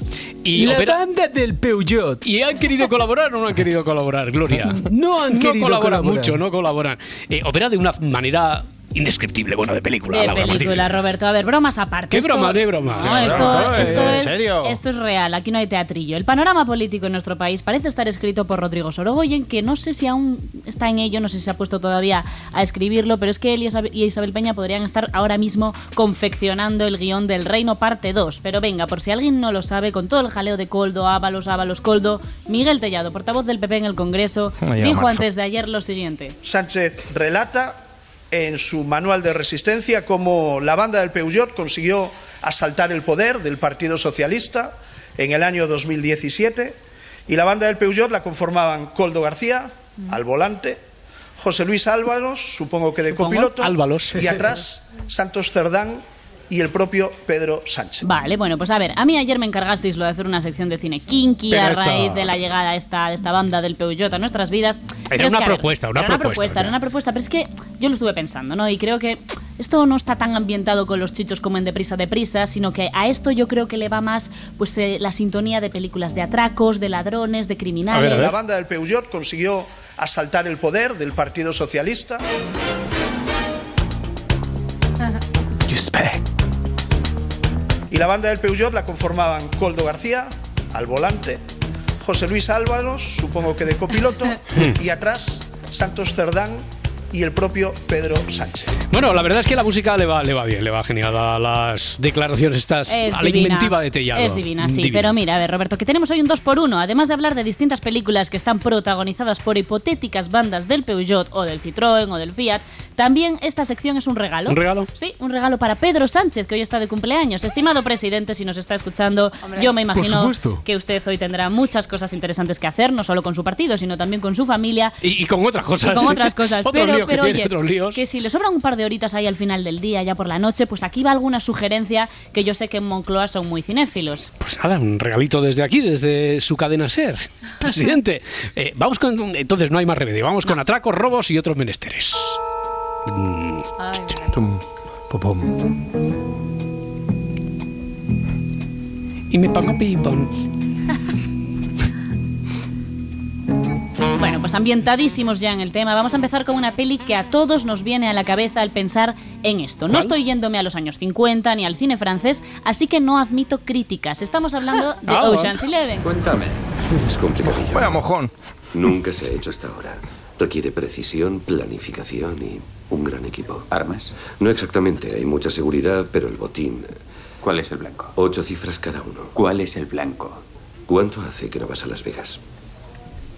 Y la opera- banda del Peugeot. ¿Y han querido colaborar o no han querido colaborar, Gloria? No han querido colaboran colaborar. mucho, no colaboran. Eh, opera de una manera indescriptible, bueno, de película. De Laura película, Martínez. Roberto. A ver, bromas aparte. ¿Qué Esto- broma, qué broma? No, ¿Qué esto, es, serio? esto es real, aquí no hay teatrillo. El panorama político en nuestro país parece estar escrito por Rodrigo Sorogoyen, que no sé si aún está en ello, no sé si se ha puesto todavía a escribirlo, pero es que él y Isabel, Peña podrían estar ahora mismo confeccionando el guion del Reino parte 2. Pero venga, por si alguien no lo sabe, con todo el jaleo de Coldo, Ábalos, Ábalos, Coldo, Miguel Tellado, portavoz del PP en el Congreso, dijo marzo. antes de ayer lo siguiente. Sánchez relata en su manual de resistencia cómo la banda del Peugeot consiguió asaltar el poder del Partido Socialista en el año 2017 y la banda del Peugeot la conformaban Coldo García al volante, José Luis Álvaros, supongo que de Supongo. copiloto, y atrás Santos Cerdán y el propio Pedro Sánchez. Vale, bueno, pues a ver, a mí ayer me encargasteis lo de hacer una sección de cine kinky Pero a esto- raíz de la llegada esta, de esta banda del Peugeot a nuestras vidas. Pero es una que, a ver, propuesta, una era propuesta, Una propuesta ya. era una propuesta, pero es que yo lo estuve pensando, ¿no? Y creo que esto no está tan ambientado con los chichos como en Deprisa, Deprisa, sino que a esto yo creo que le va más pues eh, la sintonía de películas de atracos, de ladrones, de criminales. La banda del Peugeot consiguió asaltar el poder del Partido Socialista. Y la banda del Peugeot la conformaban Coldo García, al volante, José Luis Álvaros, supongo que de copiloto, y atrás Santos Cerdán y el propio Pedro Sánchez. Bueno, la verdad es que la música le va, le va bien, le va genial a las declaraciones estas, Es a la divina. inventiva de Tellado. Es divina, sí. Divina. Pero mira, a ver, Roberto, que tenemos hoy un 2 por 1 Además de hablar de distintas películas que están protagonizadas por hipotéticas bandas del Peugeot o del Citroën o del Fiat, también esta sección es un regalo. ¿Un regalo? Sí, un regalo para Pedro Sánchez, que hoy está de cumpleaños. Estimado presidente, si nos está escuchando, yo me imagino que usted hoy tendrá muchas cosas interesantes que hacer, no solo con su partido, sino también con su familia. Y, y con otras cosas. Y con otras cosas. Otros pero líos que pero tiene, oye, otros líos. que si le sobran un par de horitas ahí al final del día, ya por la noche, pues aquí va alguna sugerencia que yo sé que en Moncloa son muy cinéfilos. Pues nada, un regalito desde aquí, desde su cadena Ser. Presidente, eh, vamos con. Entonces no hay más remedio. Vamos con atracos, robos y otros menesteres. Y me pongo ping-pong. Bueno, pues ambientadísimos ya en el tema, vamos a empezar con una peli que a todos nos viene a la cabeza al pensar en esto. No ¿Cuál? estoy yéndome a los años 50 ni al cine francés, así que no admito críticas. Estamos hablando de Ah, Ocean's Eleven. Cuéntame. Es complicadillo. Vaya mojón. Nunca se ha hecho hasta ahora. Requiere precisión, planificación y un gran equipo. ¿Armas? No exactamente. Hay mucha seguridad, pero el botín. ¿Cuál es el blanco? Ocho cifras cada uno. ¿Cuál es el blanco? ¿Cuánto hace que no vas a Las Vegas?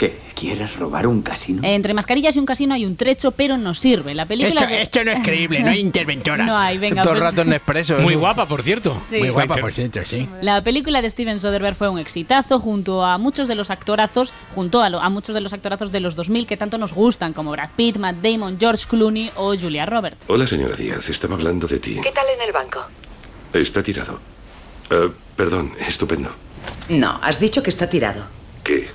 ¿Qué? ¿Quieres robar un casino? Entre mascarillas y un casino hay un trecho, pero no sirve. La película Esto, no es creíble, no hay interventora. No hay, venga, Todo el pues- rato en Nespresso. Muy guapa, por cierto. Sí. Muy guapa, por cierto, sí. La película de Steven Soderbergh fue un exitazo junto a muchos de los actorazos, junto a, lo- a muchos de los actorazos de los 2000 que tanto nos gustan, como Brad Pitt, Matt Damon, George Clooney o Julia Roberts. Hola, señora Díaz. Estaba hablando de ti. ¿Qué tal en el banco? Está tirado. Eh, perdón, estupendo. No, has dicho que está tirado. ¿Qué?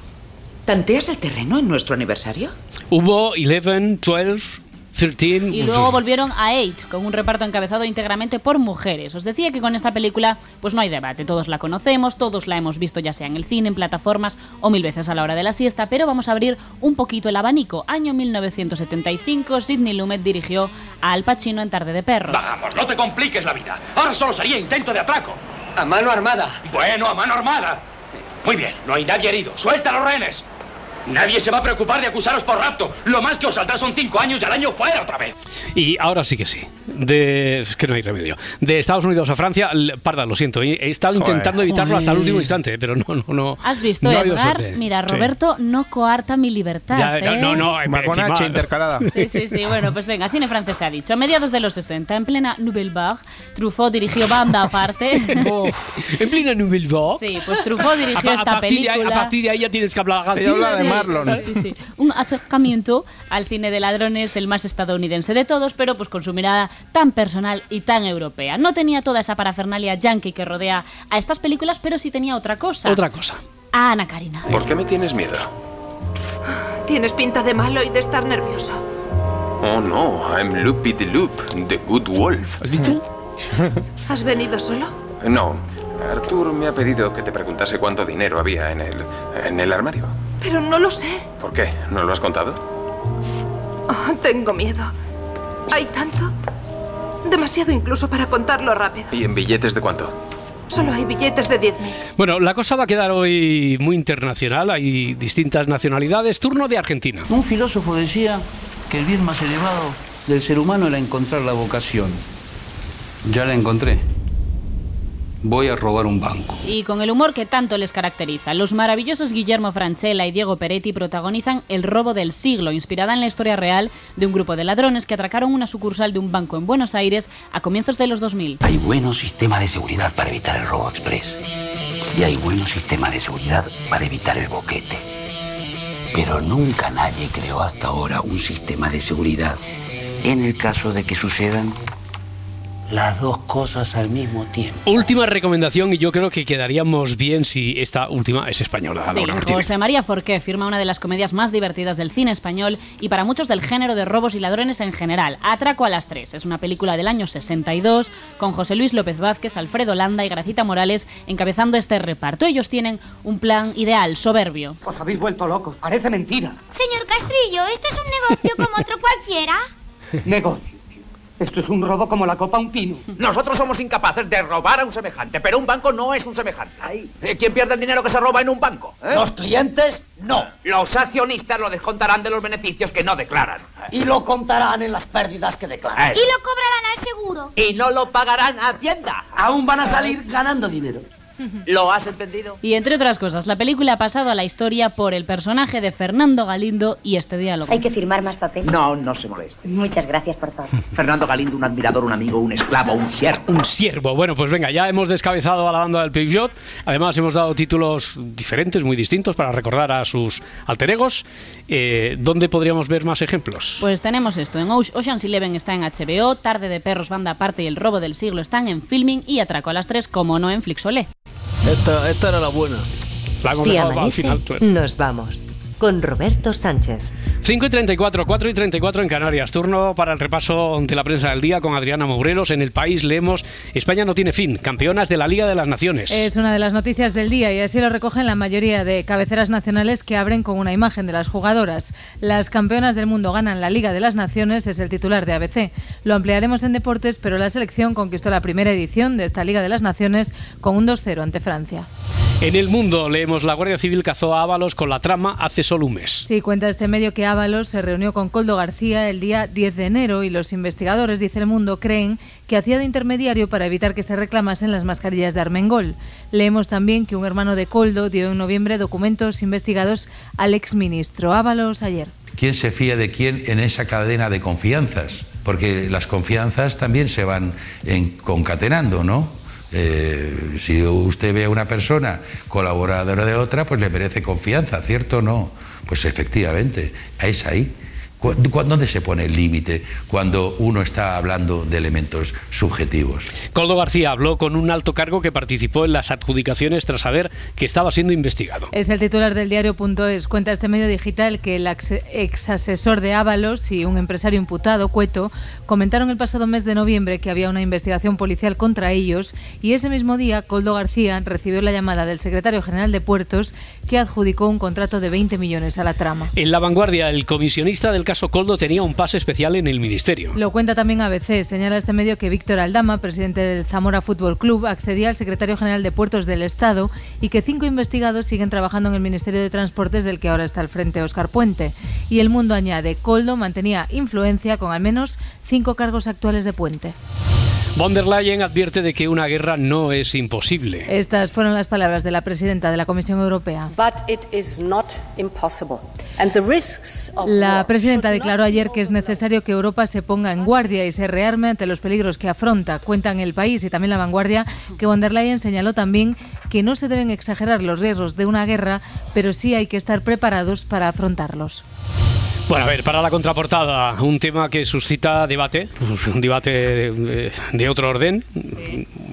¿Tanteas el terreno en nuestro aniversario? Hubo 11, 12, 13. Y luego volvieron a Eight, con un reparto encabezado íntegramente por mujeres. Os decía que con esta película pues no hay debate, todos la conocemos, todos la hemos visto ya sea en el cine, en plataformas o mil veces a la hora de la siesta, pero vamos a abrir un poquito el abanico. Año 1975, Sidney Lumet dirigió a Al Pacino en Tarde de Perros. Vamos, no te compliques la vida. Ahora solo sería intento de atraco. A mano armada. Bueno, a mano armada. Muy bien, no hay nadie herido. Suelta a los rehenes. Nadie se va a preocupar de acusaros por rapto. Lo más que os saldrá son cinco años y al año fuera otra vez. Y ahora sí que sí. De, es que no hay remedio. De Estados Unidos a Francia, parda, lo siento. He he estado Joder. intentando evitarlo hasta el último instante, pero no, no, no. ¿Has visto, no Edgar? Mira, Sí. Roberto no coarta mi libertad. Ya, ¿eh? no, no, eh, Maconache encima- intercalada. Sí, sí, sí. Bueno, pues venga, cine francés se ha dicho. A mediados de los 60, en plena Nouvelle Vague, Truffaut dirigió Banda aparte. en plena Nouvelle Vague. Sí, pues Truffaut dirigió A pa- a esta de ahí- película. a partir de ahí ya tienes que hablar así. Sí, sí, sí, sí, sí. Un acercamiento al cine de ladrones, el más estadounidense de todos, pero pues con su mirada tan personal y tan europea. No tenía toda esa parafernalia yankee que rodea a estas películas, pero sí tenía otra cosa. Otra cosa. A Ana Karina. ¿Por qué me tienes miedo? Tienes pinta de malo y de estar nervioso. Oh no, I'm Loopy the Loop, the Good Wolf. ¿Has visto? ¿Has venido solo? No, Arthur me ha pedido que te preguntase cuánto dinero había en el, en el armario. Pero no lo sé. ¿Por qué? ¿No lo has contado? Oh, tengo miedo. ¿Hay tanto? Demasiado incluso para contarlo rápido. ¿Y en billetes de cuánto? Solo hay billetes de 10.000. Bueno, la cosa va a quedar hoy muy internacional. Hay distintas nacionalidades. Turno de Argentina. Un filósofo decía que el bien más elevado del ser humano era encontrar la vocación. Ya la encontré. Voy a robar un banco. Y con el humor que tanto les caracteriza, los maravillosos Guillermo Franchella y Diego Peretti protagonizan El robo del siglo, inspirada en la historia real de un grupo de ladrones que atracaron una sucursal de un banco en Buenos Aires a comienzos de los 2000. Hay buenos sistemas de seguridad para evitar el robo express. Y hay buenos sistemas de seguridad para evitar el boquete. Pero nunca nadie creó hasta ahora un sistema de seguridad en el caso de que sucedan las dos cosas al mismo tiempo. Última recomendación y yo creo que quedaríamos bien si esta última es española. Sí. José María Forqué firma una de las comedias más divertidas del cine español y para muchos del género de robos y ladrones en general. Atraco a las tres. Es una película del año 62 con José Luis López Vázquez, Alfredo Landa y Gracita Morales encabezando este reparto. Ellos tienen un plan ideal, soberbio. Os habéis vuelto locos, parece mentira. Señor Castrillo, ¿esto es un negocio como otro cualquiera? Negocio. Esto es un robo como la copa a un pino. Nosotros somos incapaces de robar a un semejante, pero un banco no es un semejante. Eh, ¿Quién pierde el dinero que se roba en un banco? eh? Los clientes, no. Los accionistas lo descontarán de los beneficios que no declaran. Y lo contarán en las pérdidas que declaran. Y lo cobrarán al seguro. Y no lo pagarán a Hacienda. Aún van a salir ganando dinero. ¿Lo has entendido? Y entre otras cosas, la película ha pasado a la historia por el personaje de Fernando Galindo y este diálogo. Hay que firmar más papel. No, no se moleste. Muchas gracias por todo. Fernando Galindo, un admirador, un amigo, un esclavo, un siervo. Un siervo. Bueno, pues venga, ya hemos descabezado a la banda del Peugeot. Además, hemos dado títulos diferentes, muy distintos, para recordar a sus alter egos. Eh, ¿Dónde podríamos ver más ejemplos? Pues tenemos esto, en Oce- Ocean's Eleven está en HBO, Tarde de Perros, Banda Aparte y El Robo del Siglo están en Filming y Atraco a las 3, como no en Flixolé. Esta, esta era la buena. La Si dejado al amanece, final. nos vamos. Con Roberto Sánchez. 5 y 34, 4 y 34 en Canarias. Turno para el repaso de la prensa del día con Adriana Mourelos. En el país leemos España no tiene fin, campeonas de la Liga de las Naciones. Es una de las noticias del día y así lo recogen la mayoría de cabeceras nacionales que abren con una imagen de las jugadoras. Las campeonas del mundo ganan la Liga de las Naciones, es el titular de ABC. Lo ampliaremos en deportes, pero la selección conquistó la primera edición de esta Liga de las Naciones con un 2-0 ante Francia. En el mundo leemos la Guardia Civil cazó a Ábalos con la trama hace solo un mes. Sí, cuenta este medio que Ábalos se reunió con Coldo García el día 10 de enero y los investigadores, dice el mundo, creen que hacía de intermediario para evitar que se reclamasen las mascarillas de Armengol. Leemos también que un hermano de Coldo dio en noviembre documentos investigados al exministro Ábalos ayer. ¿Quién se fía de quién en esa cadena de confianzas? Porque las confianzas también se van en- concatenando, ¿no? Eh, si usted ve a una persona colaboradora de otra, pues le merece confianza, ¿cierto o no? Pues efectivamente, es ahí. ¿Cu- cu- ¿Dónde se pone el límite cuando uno está hablando de elementos subjetivos? Coldo García habló con un alto cargo que participó en las adjudicaciones tras saber que estaba siendo investigado. Es el titular del diario.es. Cuenta este medio digital que el ex, ex asesor de Ábalos y un empresario imputado, Cueto, comentaron el pasado mes de noviembre que había una investigación policial contra ellos y ese mismo día Coldo García recibió la llamada del secretario general de Puertos que adjudicó un contrato de 20 millones a la trama. En la vanguardia, el comisionista del caso Coldo tenía un pase especial en el ministerio. Lo cuenta también ABC. Señala este medio que Víctor Aldama, presidente del Zamora Fútbol Club, accedía al secretario general de Puertos del Estado y que cinco investigados siguen trabajando en el Ministerio de Transportes del que ahora está al frente Óscar Puente. Y el mundo añade, Coldo mantenía influencia con al menos cinco cargos actuales de Puente. Von der Leyen advierte de que una guerra no es imposible. Estas fueron las palabras de la presidenta de la Comisión Europea. But it is not impossible. And the risks of La presidenta declaró ayer que es necesario que Europa se ponga en guardia y se rearme ante los peligros que afronta. Cuentan el país y también la vanguardia que von der Leyen señaló también que no se deben exagerar los riesgos de una guerra, pero sí hay que estar preparados para afrontarlos. Bueno, a ver, para la contraportada, un tema que suscita debate, un debate de, otro orden.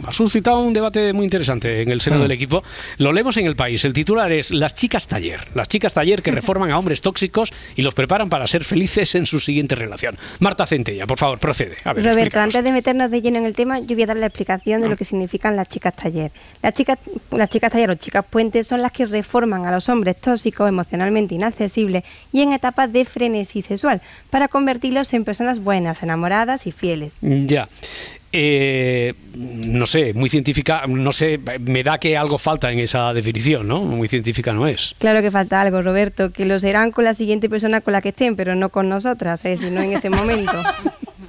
Ha suscitado un debate muy interesante en el seno Mm. del equipo. Lo leemos en el país. El titular es Las chicas taller. Las chicas taller que reforman a hombres tóxicos y los preparan para ser felices en su siguiente relación. Marta Centella, por favor, procede. A ver, Roberto, explícanos. antes de meternos de lleno en el tema, yo voy a dar la explicación de lo que significan las chicas taller. Las chicas, las chicas taller o chicas puentes son las que reforman a los hombres tóxicos, emocionalmente inaccesibles y en etapas de frenesí sexual, para convertirlos en personas buenas, enamoradas y fieles. Ya. Eh, no sé, muy científica, no sé, me da que algo falta en esa definición, ¿no? Muy científica no es. Claro que falta algo, Roberto, que lo serán con la siguiente persona con la que estén, pero no con nosotras, es decir, no en ese momento.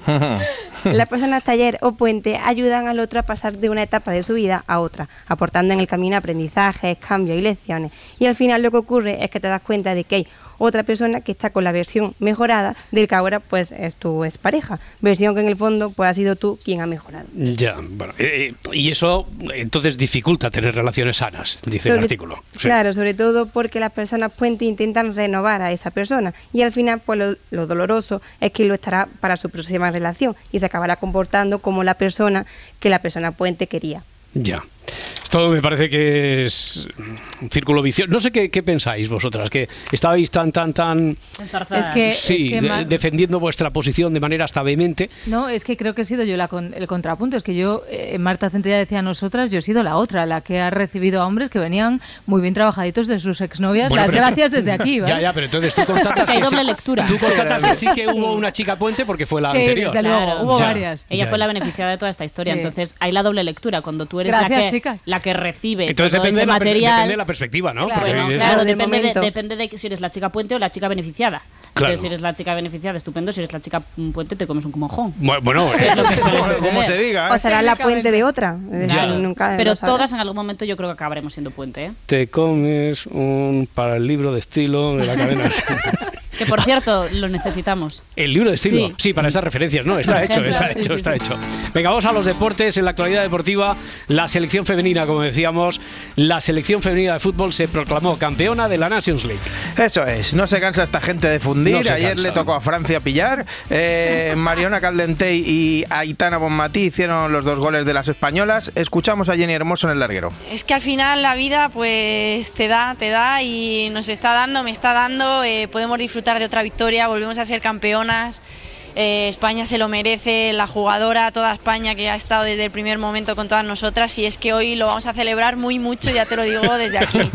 Las personas taller o puente ayudan al otro a pasar de una etapa de su vida a otra, aportando en el camino aprendizajes, cambios y lecciones. Y al final lo que ocurre es que te das cuenta de que hay otra persona que está con la versión mejorada del que ahora pues es tu expareja, versión que en el fondo pues ha sido tú quien ha mejorado. Ya, bueno, eh, eh, y eso entonces dificulta tener relaciones sanas, dice el artículo. Sí. Claro, sobre todo porque las personas puente intentan renovar a esa persona y al final pues lo, lo doloroso es que lo estará para su próxima relación y se acaba acabara comportando como la persona que la persona puente quería. Ya. Esto me parece que es un círculo vicioso. No sé qué, qué pensáis vosotras, que estabais tan, tan, tan... Es que- sí, es que de- ma- defendiendo vuestra posición de manera hasta vehemente. No, es que creo que he sido yo la con- el contrapunto. Es que yo, eh, Marta Centella decía a nosotras, yo he sido la otra, la que ha recibido a hombres que venían muy bien trabajaditos de sus exnovias. Bueno, Las pero- gracias desde aquí, ¿vale? Ya, ya, pero entonces tú constatas, Que doble sí, lectura. tú constatas que sí que hubo una chica puente porque fue la Sí, anterior. desde luego, hubo Ya, varias. Ella ya, fue la beneficiada de toda esta historia. Sí. Entonces hay la doble lectura. Cuando tú eres Gracias, la, que, la que recibe Entonces todo depende ese de, la, material. depende de la perspectiva, ¿no? Claro, Porque Bueno, claro, depende de, depende de si eres la chica puente o la chica beneficiada. Claro. Si eres la chica beneficiada, estupendo. Si eres la chica mm, puente, te comes un mojón. Bu- Bueno, eh, Es lo que suele Como se diga. O será la puente de otra. Nunca Pero todas en algún momento yo creo que acabaremos siendo puente. ¿eh? te comes un para el libro de estilo de la cadena. Que por cierto, lo necesitamos. El libro de estilo. Sí, Sí. para estas referencias, ¿no? Está hecho, está sí, hecho, sí, está sí. hecho. Venga, vamos a los deportes. En la actualidad deportiva, la selección femenina, como decíamos, la selección femenina de fútbol se proclamó campeona de la Nations League. Eso es, no se cansa esta gente de No Ayer le tocó a Francia pillar. Eh, Mariona Caldentey y Aitana Bonmatí hicieron los dos goles de las españolas. Escuchamos a Jenny Hermoso en el larguero. Es que al final la vida pues te da, te da y nos está dando, me está dando, eh, podemos disfrutar de otra victoria, volvemos a ser campeonas, eh, España se lo merece, la jugadora, toda España que ha estado desde el primer momento con todas nosotras y es que hoy lo vamos a celebrar muy mucho, ya te lo digo desde aquí.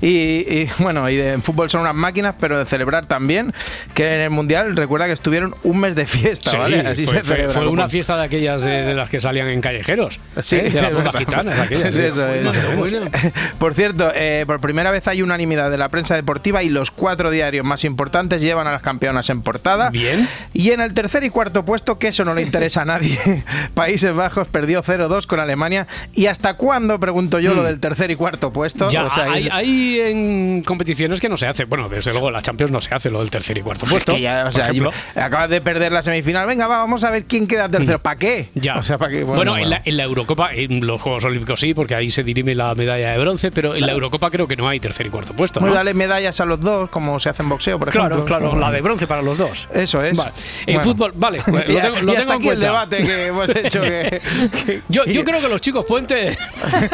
Y, y, bueno, y de en fútbol son unas máquinas, pero de celebrar también, que en el Mundial recuerda que estuvieron un mes de fiesta, Sí, ¿vale? Así fue, se fue- celebra fue como- una fiesta de aquellas de, de las que salían en callejeros. Sí, ¿eh? de las gitanas, aquellas. Sí, eso es. Bueno, Por cierto, eh, por primera vez hay unanimidad de la prensa deportiva y los cuatro diarios más importantes llevan a las campeonas en portada. Bien. Y en el tercer y cuarto puesto, que eso no le interesa a nadie, Países Bajos perdió 0-2 con Alemania. ¿Y hasta cuándo, pregunto yo, lo del tercer y cuarto puesto? Ya, O sea, hay, es- hay en competiciones que no se hace. Bueno, desde luego, la Champions no se hace lo del tercer y cuarto Es puesto. que ya, o sea, acabas de perder la semifinal. Venga, va, vamos a ver quién queda tercero. ¿Para qué? Ya. O sea, ¿para qué? Bueno, en, la, en la Eurocopa, en los Juegos Olímpicos sí, porque ahí se dirime la medalla de bronce, pero en la Eurocopa creo que no hay tercer y cuarto puesto. Muy ¿no? dale medallas a los dos, como se hace en boxeo, por Claro, ejemplo. claro, la de bronce para los dos. Eso es. Vale. En Bueno. fútbol, vale, lo Y- tengo, y lo tengo en aquí el cuenta. debate que hemos hecho. que- que- Yo, yo creo que los chicos puente,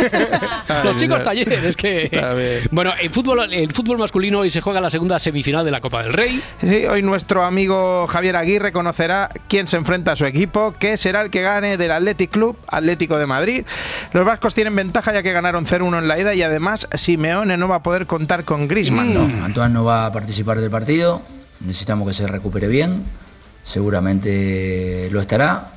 los chicos talleres, es que bueno, en fútbol, el fútbol masculino hoy se juega la segunda semifinal de la Copa del Rey. Sí, hoy nuestro amigo Javier Aguirre conocerá quién se enfrenta a su equipo, que será el que gane del Athletic Club Atlético de Madrid. Los vascos tienen ventaja ya que ganaron 0-1 en la ida y además Simeone no va a poder contar con Griezmann. No, Antoine no va a participar del partido. Necesitamos que se recupere bien. Seguramente lo estará.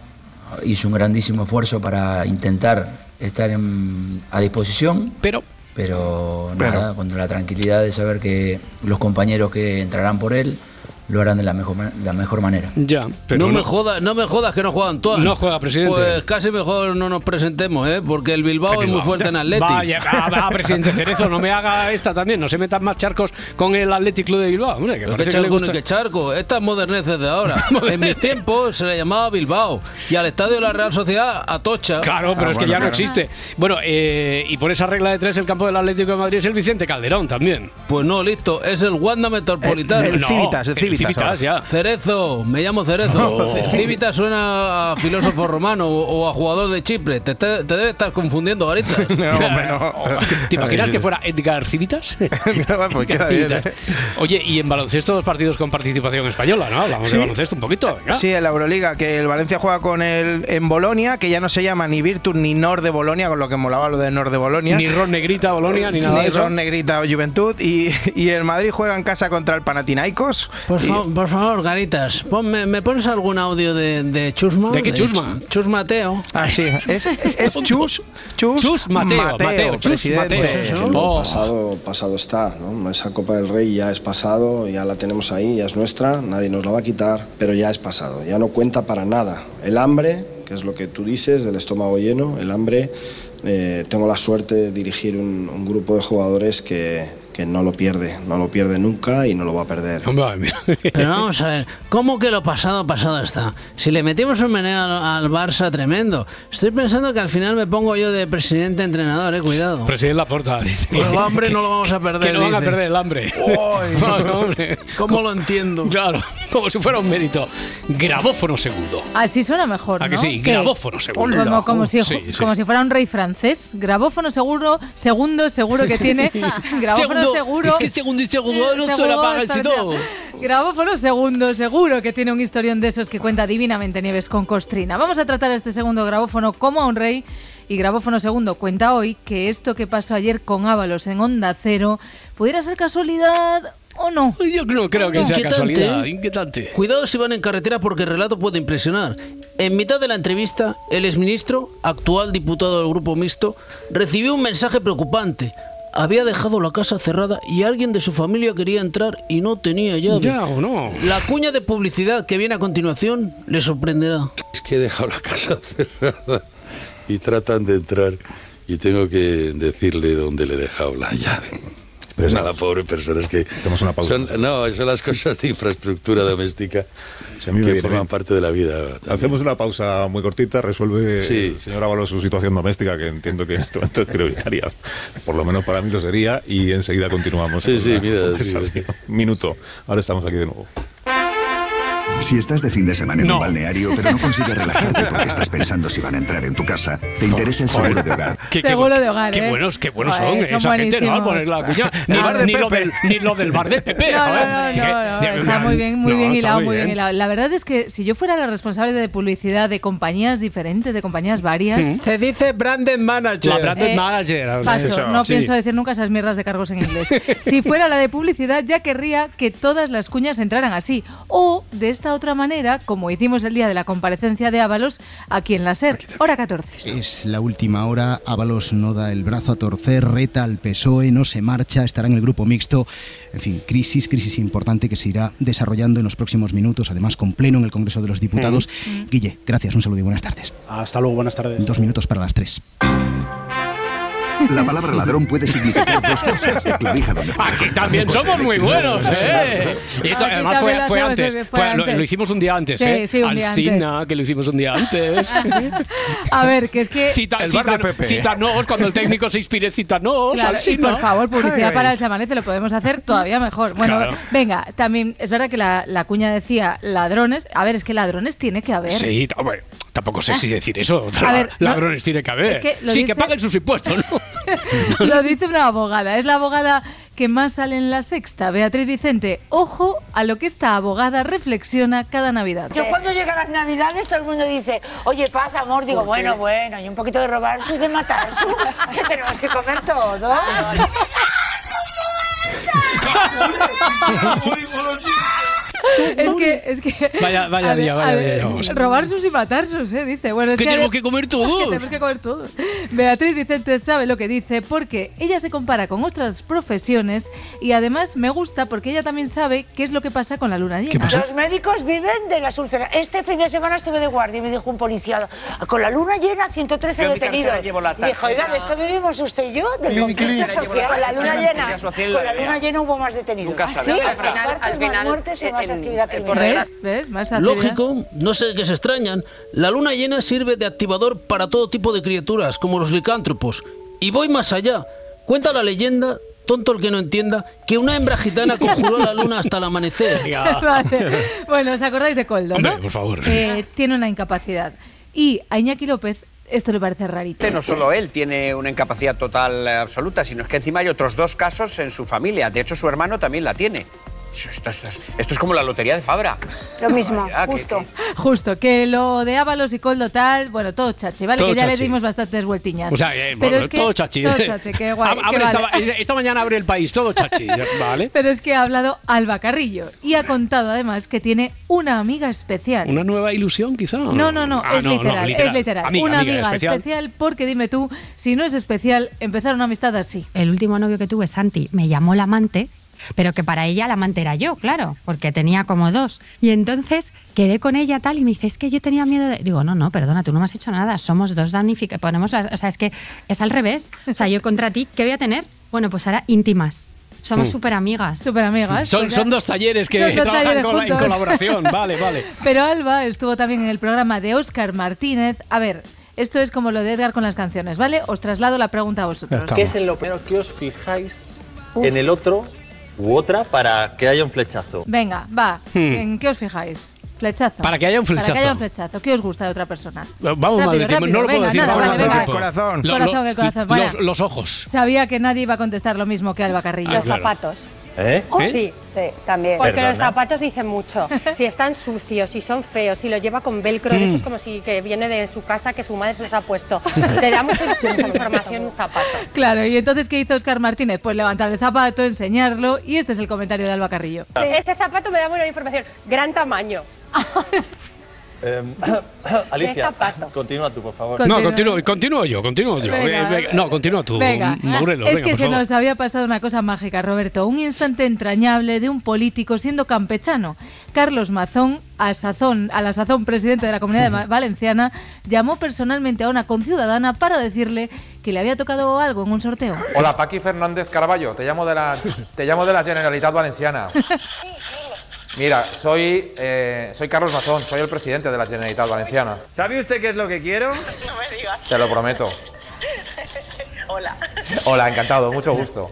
Hizo un grandísimo esfuerzo para intentar estar en- a disposición. Pero. Pero nada, con la tranquilidad de saber que los compañeros que entrarán por él lo harán de la mejor, la mejor manera. Ya, no, me jodas, no me jodas que no juega Antoine. No juega, presidente. Pues casi mejor no nos presentemos, ¿eh? Porque el Bilbao, es muy fuerte en Atlético. Vaya, va, va, presidente Cerezo, no me haga esta también, no se metan más charcos con el Athletic Club de Bilbao. Hombre, que Pero que le charco gusta- qué charco. Estas moderneces de ahora. en mis tiempos se le llamaba Bilbao. Y al estadio de la Real Sociedad, Atocha. Claro, pero Ah, es que bueno, ya no existe. Bueno, eh, y por esa regla de tres, el campo del Atlético de Madrid es el Vicente Calderón también. Pues no, listo. Es el Wanda Metropolitano. El- el No, Civitas, el el Civitas Civitas, ya. Cerezo, me llamo Cerezo. Oh. Civitas suena a filósofo romano o, a jugador de Chipre. Te, te, te debe estar confundiendo, Garitas. ¿Te imaginas que fuera Edgar Civitas? pues queda bien. ¿eh? Oye, y en baloncesto dos partidos con participación española, ¿no? Hablamos Sí. de baloncesto un poquito. venga. Sí, en la Euroliga, que el Valencia juega con el en Bolonia, que ya no se llama ni Virtus ni Nord de Bolonia, con lo que molaba lo de Nord de Bolonia. Ni Ron Negrita, Bolonia, ni nada de eso. Ron Negrita o Juventud. Y, y el Madrid juega en casa contra el Panathinaikos. Y- fa- por favor, Garitas, ponme- ¿me pones algún audio de, de Chusma? ¿De qué Chusma? Ch- Chus Mateo. Ah, sí, es, es Chus, Chus, Chus Mateo, Mateo, Chus presidente. Mateo. Que lo pasado, pasado está, ¿no? Esa Copa del Rey ya es pasado, ya la tenemos ahí, ya es nuestra, nadie nos la va a quitar, pero ya es pasado, ya no cuenta para nada. El hambre, que es lo que tú dices, del estómago lleno, el hambre, eh, tengo la suerte de dirigir un, un grupo de jugadores que, que no lo pierde, no lo pierde nunca y no lo va a perder. Pero vamos a ver, ¿cómo que lo pasado, pasado está? Si le metimos un meneo al, al Barça tremendo, estoy pensando que al final me pongo yo de presidente entrenador, eh, cuidado. Presidente dice Pues el hambre no lo vamos a perder. Que no van a dice. perder el hambre. Ay, No, no, hombre. ¿Cómo lo entiendo? Claro. como si fuera un mérito. Grabófono segundo. Así suena mejor, ¿A que ¿no? sí? Grabófono segundo. Como, como si, Sí, sí. como si fuera un rey francés. Grabófono seguro, segundo seguro que tiene. Grabófono Segundo, seguro. es que segundo y segundo no suena para casi todo. Grabófono segundo, seguro que tiene un historión de esos que cuenta divinamente Nieves con Costrina. Vamos a tratar este segundo grabófono como a un rey. Y Grabófono segundo cuenta hoy que esto que pasó ayer con Ábalos en Onda Cero pudiera ser casualidad o no. Yo creo, creo que sea casualidad. Inquietante. Cuidado si van en carretera porque el relato puede impresionar. En mitad de la entrevista, el exministro, actual diputado del Grupo Mixto, recibió un mensaje preocupante. Había dejado la casa cerrada y alguien de su familia quería entrar y no tenía llave. Ya o no. La cuña de publicidad que viene a continuación le sorprenderá. Es que he dejado la casa cerrada y tratan de entrar y tengo que decirle dónde le he dejado la llave. Pero a la pobre persona es que una pausa. son, no, son las cosas de infraestructura doméstica que viene forman bien. parte de la vida. también. Hacemos una pausa muy cortita, resuelve Sí. el señor Ábalos su situación doméstica, que entiendo que en este momento es prioritaria. Por lo menos para mí lo sería, y enseguida continuamos. Sí, sí, mira, conversación. Minuto. Ahora estamos aquí de nuevo. Si estás de fin de semana en un balneario, pero no consigues relajarte porque estás pensando si van a entrar en tu casa, te interesa el seguro de hogar. Qué- qué- Seguro de hogar, Qué ¿eh? buenos, qué buenos Joder, son, son esa gente, ¿no? Al poner la cuña. Ni, El bar de ni lo del, ni lo del bar de Pepe, No, no, joder. no, Que- no, no, de- está muy bien, muy no, bien hilado, muy bien hilado. La verdad es que si yo fuera la responsable de publicidad de compañías diferentes, de compañías varias, Se dice branded manager. La branded Eh, manager. Paso, eso, no sí. pienso decir nunca esas mierdas de cargos en inglés. Si fuera la de publicidad, ya querría que todas las cuñas entraran así. O de esta otra manera, como hicimos el día de la comparecencia de Ábalos aquí en la SER, hora 14. Es la última hora, Ábalos no da el brazo a torcer, reta al PSOE, no se marcha, estará en el grupo mixto. En fin, crisis, crisis importante que se irá desarrollando en los próximos minutos, además con pleno en el Congreso de los Diputados. Guille, gracias, un saludo y buenas tardes. Hasta luego, buenas tardes. Dos minutos para las tres. La palabra ladrón puede significar dos cosas. Clavija donde Aquí también somos muy buenos, ¿eh? Y esto Aquí además fue, fue antes. fue lo, hicimos un día antes, Sí, ¿eh? sí, un día Alsina, que lo hicimos un día antes. A ver, que es que... Cita, El bar de cita- Pepe. cítanos, cuando el técnico se inspire, cítanos, Claro, y por favor, publicidad Ay, para el chamanete lo podemos hacer todavía mejor. Bueno, Claro. venga, también es verdad que la, la cuña decía ladrones. A ver, es que ladrones tiene que haber. Sí, hombre, tampoco sé si decir eso. A ver, no- Ladrones tiene que haber. es que lo sí, dice- que paguen sus impuestos, ¿no? Lo dice una abogada. Es la abogada que más sale en la sexta, Beatriz Vicente. Ojo a lo que esta abogada reflexiona cada Navidad. Yo cuando llegan las navidades todo el mundo dice, oye, paz, amor, digo, bueno, bueno, y un poquito de robar y de matar, que tenemos que comer todo. Es que, es que. Vaya- vaya día, vaya día llevamos. Robar sus y matar sus, ¿eh? Dice. Bueno, es Que que tenemos que comer todos. Que tenemos que comer todos. Beatriz Vicente sabe lo que dice porque ella se compara con otras profesiones y además me gusta porque ella también sabe qué es lo que pasa con la luna llena. Los médicos viven de las úlceras. Este fin de semana estuve de guardia y me dijo un policía, con la luna llena, 113 Yo en mi detenidos. cartera llevo la Y dijo, oiga. ¿de esto vivimos usted y yo? Del conflicto social. Con la luna llena. Con la luna llena hubo más detenidos. Nunca ¿Ah, sí? Al final- al más final, muertes y más en- actividad criminal. ¿Ves? ¿Ves? Más actividad. Lógico, no sé de qué se extrañan. La luna llena sirve de activador para todo tipo de criaturas, como los licántropos. Y voy más allá. Cuenta la leyenda, tonto el que no entienda, que una hembra gitana conjuró la luna hasta el amanecer. Vale. Bueno, ¿os acordáis de Coldo, Hombre, no? por favor. Eh, tiene una incapacidad. Y a Iñaki López esto le parece rarito. No solo él tiene una incapacidad total absoluta, sino es que encima hay otros dos casos en su familia. De hecho, su hermano también la tiene. Esto, esto es- esto es como la lotería de Fabra. Lo mismo, que- justo. Justo, que lo de Ábalos y Coldo tal, bueno, todo chachi, ¿vale? Todo que ya chachi. le dimos bastantes vueltiñas. O sea, eh, Pero bueno, es que- todo chachi. Todo chachi, qué guay. Abre esta, vale. esta mañana abre el país, todo chachi, ¿vale? Pero es que ha hablado Alba Carrillo y ha contado además que tiene una amiga especial. ¿Una nueva ilusión, quizá? No, no, no, Ah, es, literal, es literal. Amiga, una amiga, amiga especial. especial. porque dime tú, si no es especial, empezar una amistad así. El último novio que tuve, Santi, me llamó la amante, pero que para ella la amante era yo, claro, porque tenía como dos. Y entonces quedé con ella tal y me dice, es que yo tenía miedo de... Digo, no, no, perdona, tú no me has hecho nada, somos dos damnificados, ponemos, o sea, es que es al revés. O sea, yo contra ti, ¿qué voy a tener? Bueno, pues ahora íntimas. Somos Mm. súper amigas. Súper amigas. Son, son dos talleres que dos trabajan talleres con la- en colaboración. Vale, vale. Pero Alba estuvo también en el programa de Óscar Martínez. A ver, esto es como lo de Edgar con las canciones, ¿vale? Os traslado la pregunta a vosotros. ¿Qué es en lo primero que os fijáis Uf. en el otro u otra para que haya un flechazo. Venga, va. Hmm. ¿En qué os fijáis? Flechazo. Para que haya un Para que flechazo. haya un flechazo. ¿Qué os gusta de otra persona? Vamos a Rápido, decir, rápido, no lo puedo venga, decir. nada, vamos vale, a venga. decir. Corazón. Lo- Corazón, el corazón. Vaya. Los, los ojos. Sabía que nadie iba a contestar lo mismo que Alba Carrillo. Ah, Los claro. zapatos. ¿Eh? Sí, sí, también. Porque Perdona. los zapatos dicen mucho. Si están sucios, si son feos, si los lleva con velcro, Mm. eso es como si que viene de su casa que su madre se los ha puesto. Te da mucha información un zapato. Claro, y entonces, ¿qué hizo Oscar Martínez? Pues levantar el zapato, enseñarlo, y este es el comentario de Alba Carrillo. Este zapato me da buena información. Gran tamaño. Em, Alicia, continúa tú, por favor. Continúa. No, continúo, continúo yo, continúo yo. Venga. Venga, no, continúa tú, Venga, Mourelo, es venga, que por se favor. nos había pasado una cosa mágica, Roberto. Un instante entrañable de un político siendo campechano. Carlos Mazón, a, sazón, a la sazón presidente de la Comunidad Valenciana, llamó personalmente a una conciudadana para decirle que le había tocado algo en un sorteo. Hola, Paqui Fernández Caraballo, te llamo de la, te llamo de la Generalitat Valenciana. Mira, soy, eh, soy Carlos Mazón, soy el presidente de la Generalitat Valenciana. ¿Sabe usted qué es lo que quiero? Te lo prometo. Hola. Hola, encantado, mucho gusto.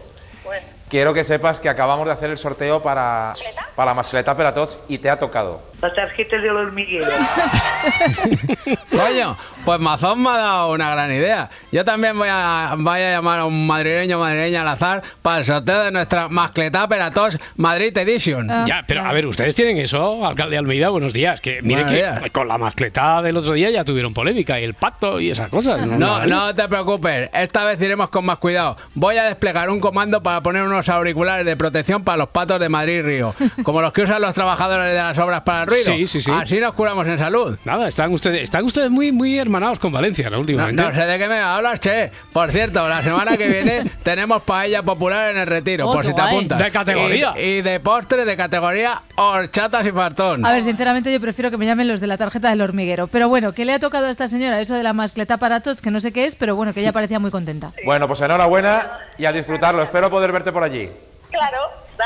Quiero que sepas que acabamos de hacer el sorteo para, para Mascleta para Tots y te ha tocado. La tarjeta del hormiguero. Coño, pues Mazón me ha dado una gran idea. Yo también voy a, voy a llamar a un madrileño o madrileña al azar para el sorteo de nuestra Mascletá Peratos Madrid Edition. Ah, Ya, pero a ver, ustedes tienen eso, alcalde Almeida, buenos días. Que mire Buenos que días. con la mascletada del otro día ya tuvieron polémica y el pacto y esas cosas. No, no te preocupes, esta vez iremos con más cuidado. Voy a desplegar un comando para poner unos auriculares de protección para los patos de Madrid y Río, como los que usan los trabajadores de las obras para el ruido. Sí, sí, sí. Así nos curamos en salud. Nada, están ustedes, están ustedes muy, muy hermanados con Valencia, ¿no? No, Últimamente. no sé de qué me hablas, che. Por cierto, la semana que viene tenemos paella popular en el retiro, Oh, por si te guay. apuntas. De categoría. Y, y de postre de categoría horchatas y fartón. A ver, sinceramente yo prefiero que me llamen los de la tarjeta del hormiguero. Pero bueno, ¿qué le ha tocado a esta señora eso de la mascleta para tots? Que no sé qué es, pero bueno, que ella parecía muy contenta. Bueno, pues enhorabuena y a disfrutarlo. Espero poder verte por allí. Claro.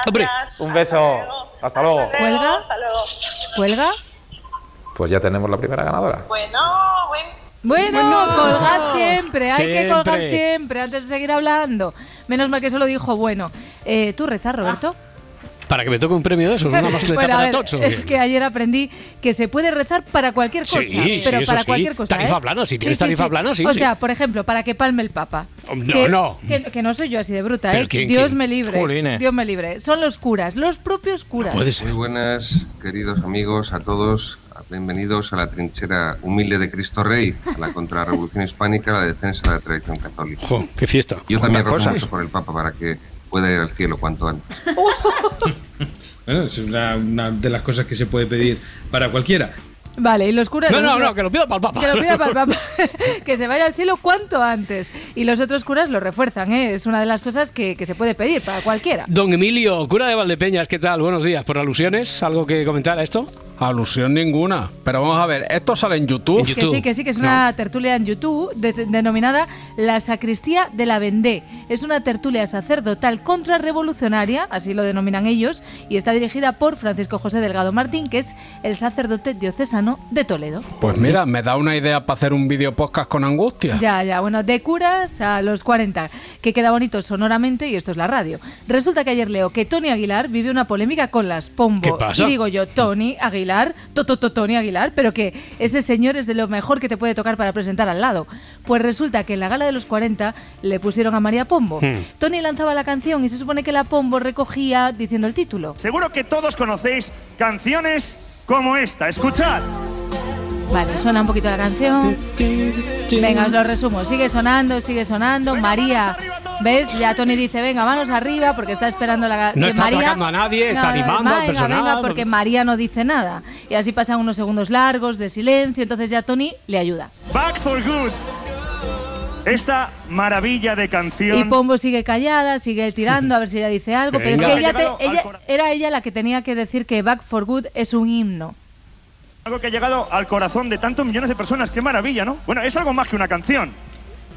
Hombre. Un beso. Hasta luego. ¿Cuelga? ¿Cuelga? Pues ya tenemos la primera ganadora. Bueno, bueno. Bueno, colgad siempre, hay que colgar Siempre. antes de seguir hablando. Menos mal que solo dijo bueno. Eh, ¿Tú rezas, Roberto? Para que me toque un premio de esos, una mascleta Bueno, para es que ayer aprendí que se puede rezar para cualquier cosa. Sí, pero sí, eso para sí. cualquier cosa. Tarifa ¿eh? plana, si tienes tarifa plana, sí, O sí. sea, por ejemplo, para que palme el Papa. Oh, no, que, no. Que, que no soy yo así de bruta, ¿Pero ¿eh? quién, Dios quién? me libre. Jolines. Dios me libre. Son los curas, los propios curas. Puede ser. Muy buenas, queridos amigos, a todos. Bienvenidos a la trinchera humilde de Cristo Rey, a la contrarrevolución hispánica, a la defensa de la tradición católica. Jo, qué fiesta. Yo también cosas. mucho por el Papa para que pueda ir al cielo cuanto antes. Bueno, es una, una de las cosas que se puede pedir para cualquiera. Vale, y los curas. No, no, no, que lo pida para el Papa. Que lo pida para el Papa. que se vaya al cielo cuanto antes. Y los otros curas lo refuerzan, ¿eh? Es una de las cosas que, que se puede pedir para cualquiera. Don Emilio, cura de Valdepeñas, ¿qué tal? Buenos días. ¿Por alusiones? ¿Algo que comentar a esto? Alusión ninguna. Pero vamos a ver, esto sale en YouTube. Que sí, que sí, que es una tertulia en YouTube de- denominada La Sacristía de la Vendée. Es una tertulia sacerdotal contrarrevolucionaria, así lo denominan ellos, y está dirigida por Francisco José Delgado Martín, que es el sacerdote diocesano de Toledo. Pues mira, me da una idea para hacer un vídeo podcast con angustia. Ya, ya, bueno, de curas a los 40, que queda bonito sonoramente y esto es la radio. Resulta que ayer leo que Tony Aguilar vive una polémica con las Pombo. ¿Qué pasa? Y digo yo, Tony Aguilar, Toto Tony Aguilar, pero que ese señor es de lo mejor que te puede tocar para presentar al lado. Pues resulta que en la gala de los 40 le pusieron a María Pombo. Hmm. Tony lanzaba la canción y se supone que la Pombo recogía diciendo el título. Seguro que todos conocéis canciones como esta. Escuchad. Vale, suena un poquito la canción. Venga, os lo resumo. Sigue sonando, sigue sonando. María, ¿ves? Ya Tony dice, venga, manos arriba, porque está esperando la No que está María... atacando a nadie, está animando al venga, personal. Venga, porque María no dice nada. Y así pasan unos segundos largos de silencio, entonces ya Tony le ayuda. Back for Good. Esta maravilla de canción. Y Pombo sigue callada, sigue tirando a ver si ella dice algo, pero es Venga. que ella, te- al ella- era ella la que tenía que decir que Back for Good es un himno. Algo que ha llegado al corazón de tantos millones de personas. Qué maravilla, ¿no? Bueno, es algo más que una canción.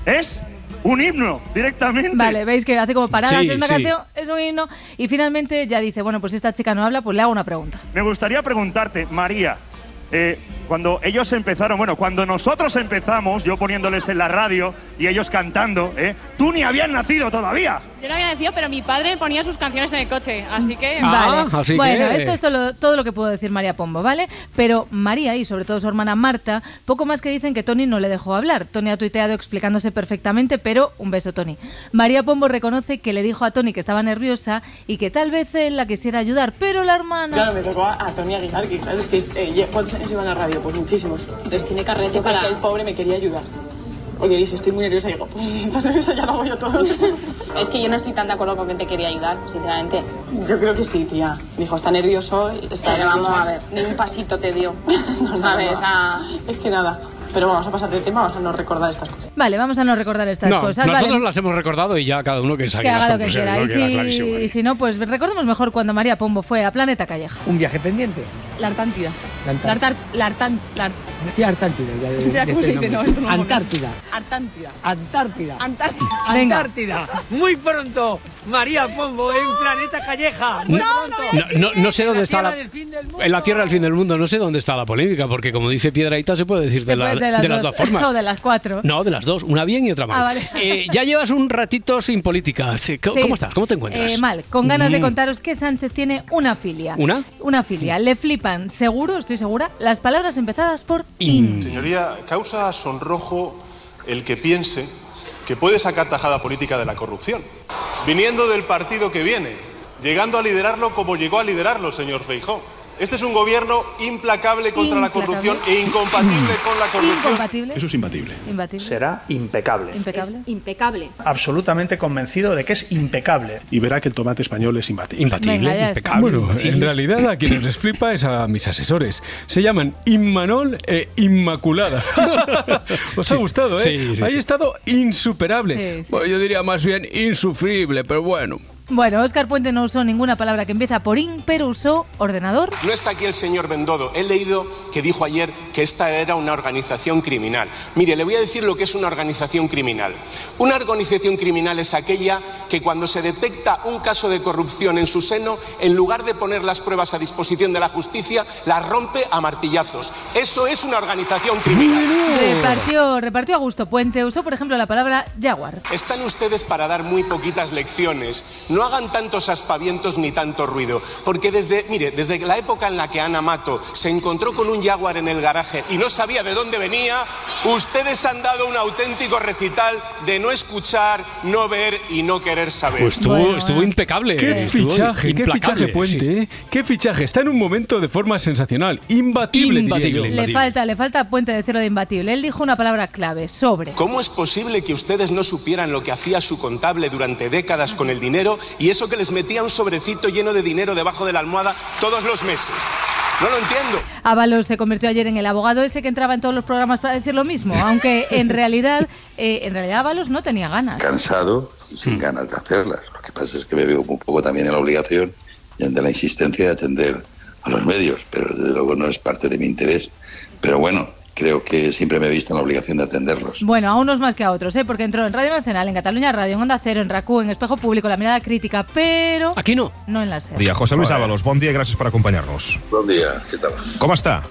Es un himno directamente. Vale, veis que hace como paradas, Sí, es una sí. canción, es un himno, y finalmente ya dice, bueno, pues si esta chica no habla, pues le hago una pregunta. Me gustaría preguntarte, María, eh, cuando ellos empezaron, bueno, cuando nosotros empezamos, yo poniéndoles en la radio y ellos cantando, ¿eh? tú ni habías nacido todavía. Yo no había nacido, pero mi padre ponía sus canciones en el coche, así que... Vale. así bueno, que- esto es todo, todo lo que puedo decir María Pombo, ¿vale? Pero María y sobre todo su hermana Marta, poco más que dicen que Tony no le dejó hablar. Tony ha tuiteado explicándose perfectamente, pero un beso, Tony. María Pombo reconoce que le dijo a Tony que estaba nerviosa y que tal vez él la quisiera ayudar, pero la hermana... Claro, me tocó a Tony Aguilar, que claro, es que eh, ¿cuántos años lleva en la radio? Pues muchísimos. Entonces tiene carrete para que el pobre me quería ayudar. Porque dice, estoy muy nerviosa. Y digo, pues si estás nerviosa ya lo hago yo todo. Es que yo no estoy tan de acuerdo con que te quería ayudar, sinceramente. Yo creo que sí, tía. Dijo, está nervioso. Está Pero vamos nervioso". a ver, ni un pasito te dio. No ¿Sabes? sabes, A... Es que nada. Pero vamos a pasar de tema, vamos a no recordar estas cosas. Vale, vamos a no recordar estas No, cosas. nosotros ¿vale? las hemos recordado y ya cada uno que saque Que las haga lo que quiera. Y si, y si no, pues recordemos mejor cuando María Pombo fue a Planeta Calleja. Un viaje pendiente. La Artántida. La La Artar... La Artán... La... Decía Artántida. ya de- Hostia, de ¿cómo se este dice? No, nombre. esto no lo Antártida. Artántida. Antártida. Antártida. Venga. Antártida. Muy pronto. María Pombo en Planeta Calleja. Muy pronto. No, no, no sé dónde está la. del fin del mundo. En la tierra del fin del mundo, no sé dónde está la polémica, porque como dice Piedraita, se puede decir de, Se la- puede- de las, dos. formas. o de las cuatro. No, de las dos, una bien y otra mal. Ah, vale. Eh, ya llevas un ratito sin política. Sí, ¿Cómo, Sí. cómo estás? ¿Cómo te encuentras? Eh, mal, con ganas de Mm. contaros que Sánchez tiene una filia. ¿Una? Una filia. Le flipan, seguro, estoy segura, las palabras empezadas por in. Señoría, causa sonrojo el que piense que puede sacar tajada política de la corrupción. Viniendo del partido que viene, llegando a liderarlo como llegó a liderarlo, señor Feijó. Este es un gobierno implacable contra la corrupción e incompatible con la corrupción. Incompatible. Eso es imbatible. Imbatible. Será impecable. Impecable. impecable. Absolutamente convencido de que es impecable. Y verá que el tomate español es imbatible. Venga, ya está. Bueno, en realidad a quienes les flipa es a mis asesores. Se llaman Inmanol e Inmaculada. Os ha gustado, ¿eh? sí, sí, Ahí ha estado insuperible. Sí, sí. Bueno, yo diría más bien insufrible, pero bueno. Bueno, Óscar Puente no usó ninguna palabra que empieza por in, pero usó ordenador. No está aquí el señor Bendodo. He leído que dijo ayer que esta era una organización criminal. Mire, le voy a decir lo que es una organización criminal. Una organización criminal es aquella que cuando se detecta un caso de corrupción en su seno, en lugar de poner las pruebas a disposición de la justicia, las rompe a martillazos. Eso es una organización criminal. Repartió, repartió a gusto Puente. Usó, por ejemplo, la palabra jaguar. Están ustedes para dar muy poquitas lecciones. No hagan tantos aspavientos ni tanto ruido, porque desde, mire, desde la época en la que Ana Mato se encontró con un jaguar en el garaje y no sabía de dónde venía, ustedes han dado un auténtico recital de no escuchar, no ver y no querer saber. Pues estuvo, estuvo impecable. Qué estuvo fichaje, qué implacable, fichaje Puente, sí. ¿eh? Qué fichaje. Está en un momento de forma sensacional. Imbatible. Le falta, le falta Puente de cero de imbatible. Él dijo una palabra clave, sobre. ¿Cómo es posible que ustedes no supieran lo que hacía su contable durante décadas con el dinero y eso que les metía un sobrecito lleno de dinero debajo de la almohada todos los meses? No lo entiendo. Ábalos se convirtió ayer en el abogado ese que entraba en todos los programas para decir lo mismo, aunque en realidad, eh, en realidad Ábalos no tenía ganas. cansado y sin ganas de hacerlas. Lo que pasa es que me veo un poco también en la obligación y ante la insistencia de atender a los medios, pero desde luego no es parte de mi interés. Pero bueno, creo que siempre me he visto en la obligación de atenderlos. Bueno, a unos más que a otros, ¿eh? porque entró en Radio Nacional, en Cataluña Radio, en Onda Cero, en RACU, en Espejo Público, La Mirada Crítica, pero... Aquí no. No en la SER. Dia, José Luis Ábalos, bon dia i gràcies per acompanyar-nos. Buen día, ¿qué tal? Com està?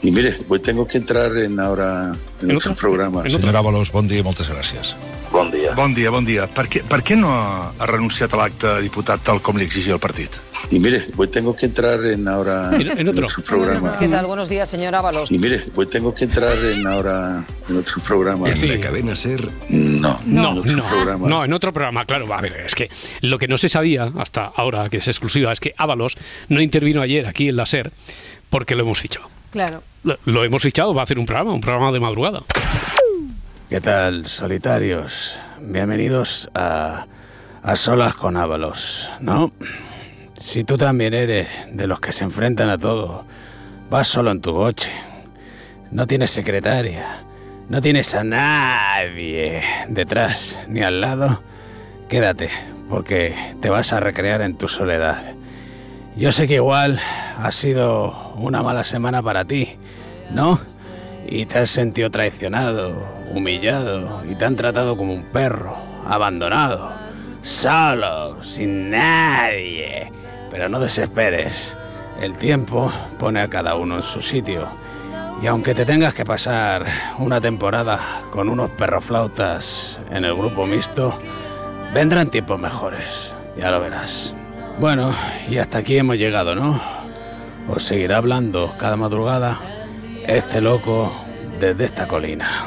Y mire, pues tengo que entrar en ahora en, otro, programa. Senyor Ábalos, bon dia i moltes gràcies. Bon dia. Bon dia, bon dia. Per què, per què no ha renunciat a l'acte de diputat tal com li exigia el partit? Y mire, pues tengo que entrar en ahora en, otro programa. ¿Qué tal? Buenos días, señor Ábalos. Y mire, pues tengo que entrar en ahora en otro programa. En la cadena ser. No, No, en otro no, programa. no, en otro programa, claro. A ver, es que lo que no se sabía hasta ahora, que es exclusiva, es que Ábalos no intervino ayer aquí en la SER porque lo hemos fichado. Claro. Lo, lo hemos fichado, va a hacer un programa, un programa de madrugada. ¿Qué tal, solitarios? Bienvenidos a, a Solas con Ábalos, ¿no? Si tú también eres de los que se enfrentan a todo, vas solo en tu coche, no tienes secretaria, no tienes a nadie detrás ni al lado, quédate, porque te vas a recrear en tu soledad. Yo sé que igual ha sido una mala semana para ti, ¿no? Y te has sentido traicionado, humillado y te han tratado como un perro, abandonado, solo, sin nadie. Pero no desesperes, el tiempo pone a cada uno en su sitio. Y aunque te tengas que pasar una temporada con unos perroflautas en el grupo mixto, vendrán tiempos mejores, ya lo verás. Bueno, y hasta aquí hemos llegado, ¿no? Os seguirá hablando cada madrugada este loco desde esta colina.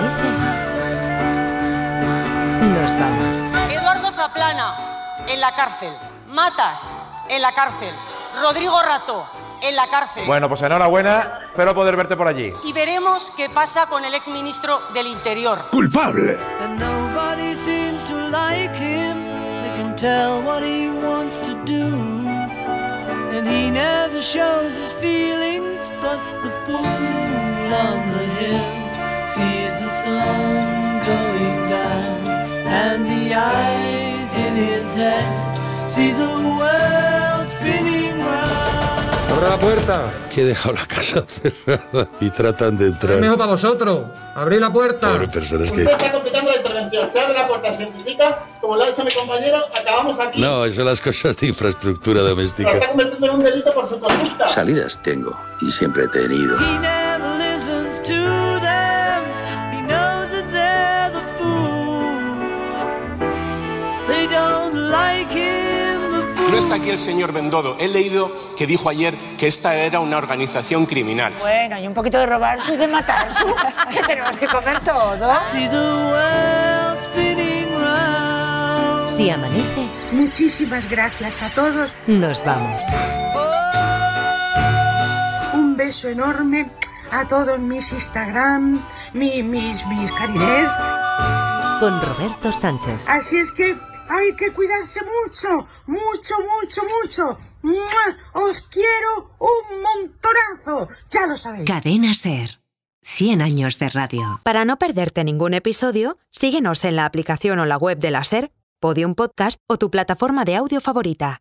Eduardo Zaplana, en la cárcel. Matas, en la cárcel. Rodrigo Rato, en la cárcel. Bueno, pues enhorabuena, espero poder verte por allí. Y veremos qué pasa con el exministro del Interior. ¡Culpable! And the eyes in his head see the world spinning round. ¡Abra la puerta! Que he dejado la casa cerrada y tratan de Es entrar. mejor para vosotros. ¡Abrid la puerta! Pobre personas que... Usted está completando la intervención. Se abre la puerta, se identifica, como lo ha dicho mi compañero, acabamos aquí. No, eso son las cosas de infraestructura Pero doméstica. está convirtiendo en un delito por su conducta. Salidas tengo y siempre he tenido. No está aquí el señor Bendodo. He leído que dijo ayer que esta era una organización criminal. Bueno, y un poquito de robar su y de matar su, que tenemos que comer todo. Si amanece, Muchísimas gracias a todos. nos vamos. Un beso enorme a todos mis Instagram, mi- mis, mis carinés. Con Roberto Sánchez. Así es que hay que cuidarse mucho, mucho, mucho, mucho. ¡Mua! Os quiero un montonazo. Ya lo sabéis. Cadena Ser. 100 años de radio. Para no perderte ningún episodio, síguenos en la aplicación o la web de la SER, Podium Podcast o tu plataforma de audio favorita.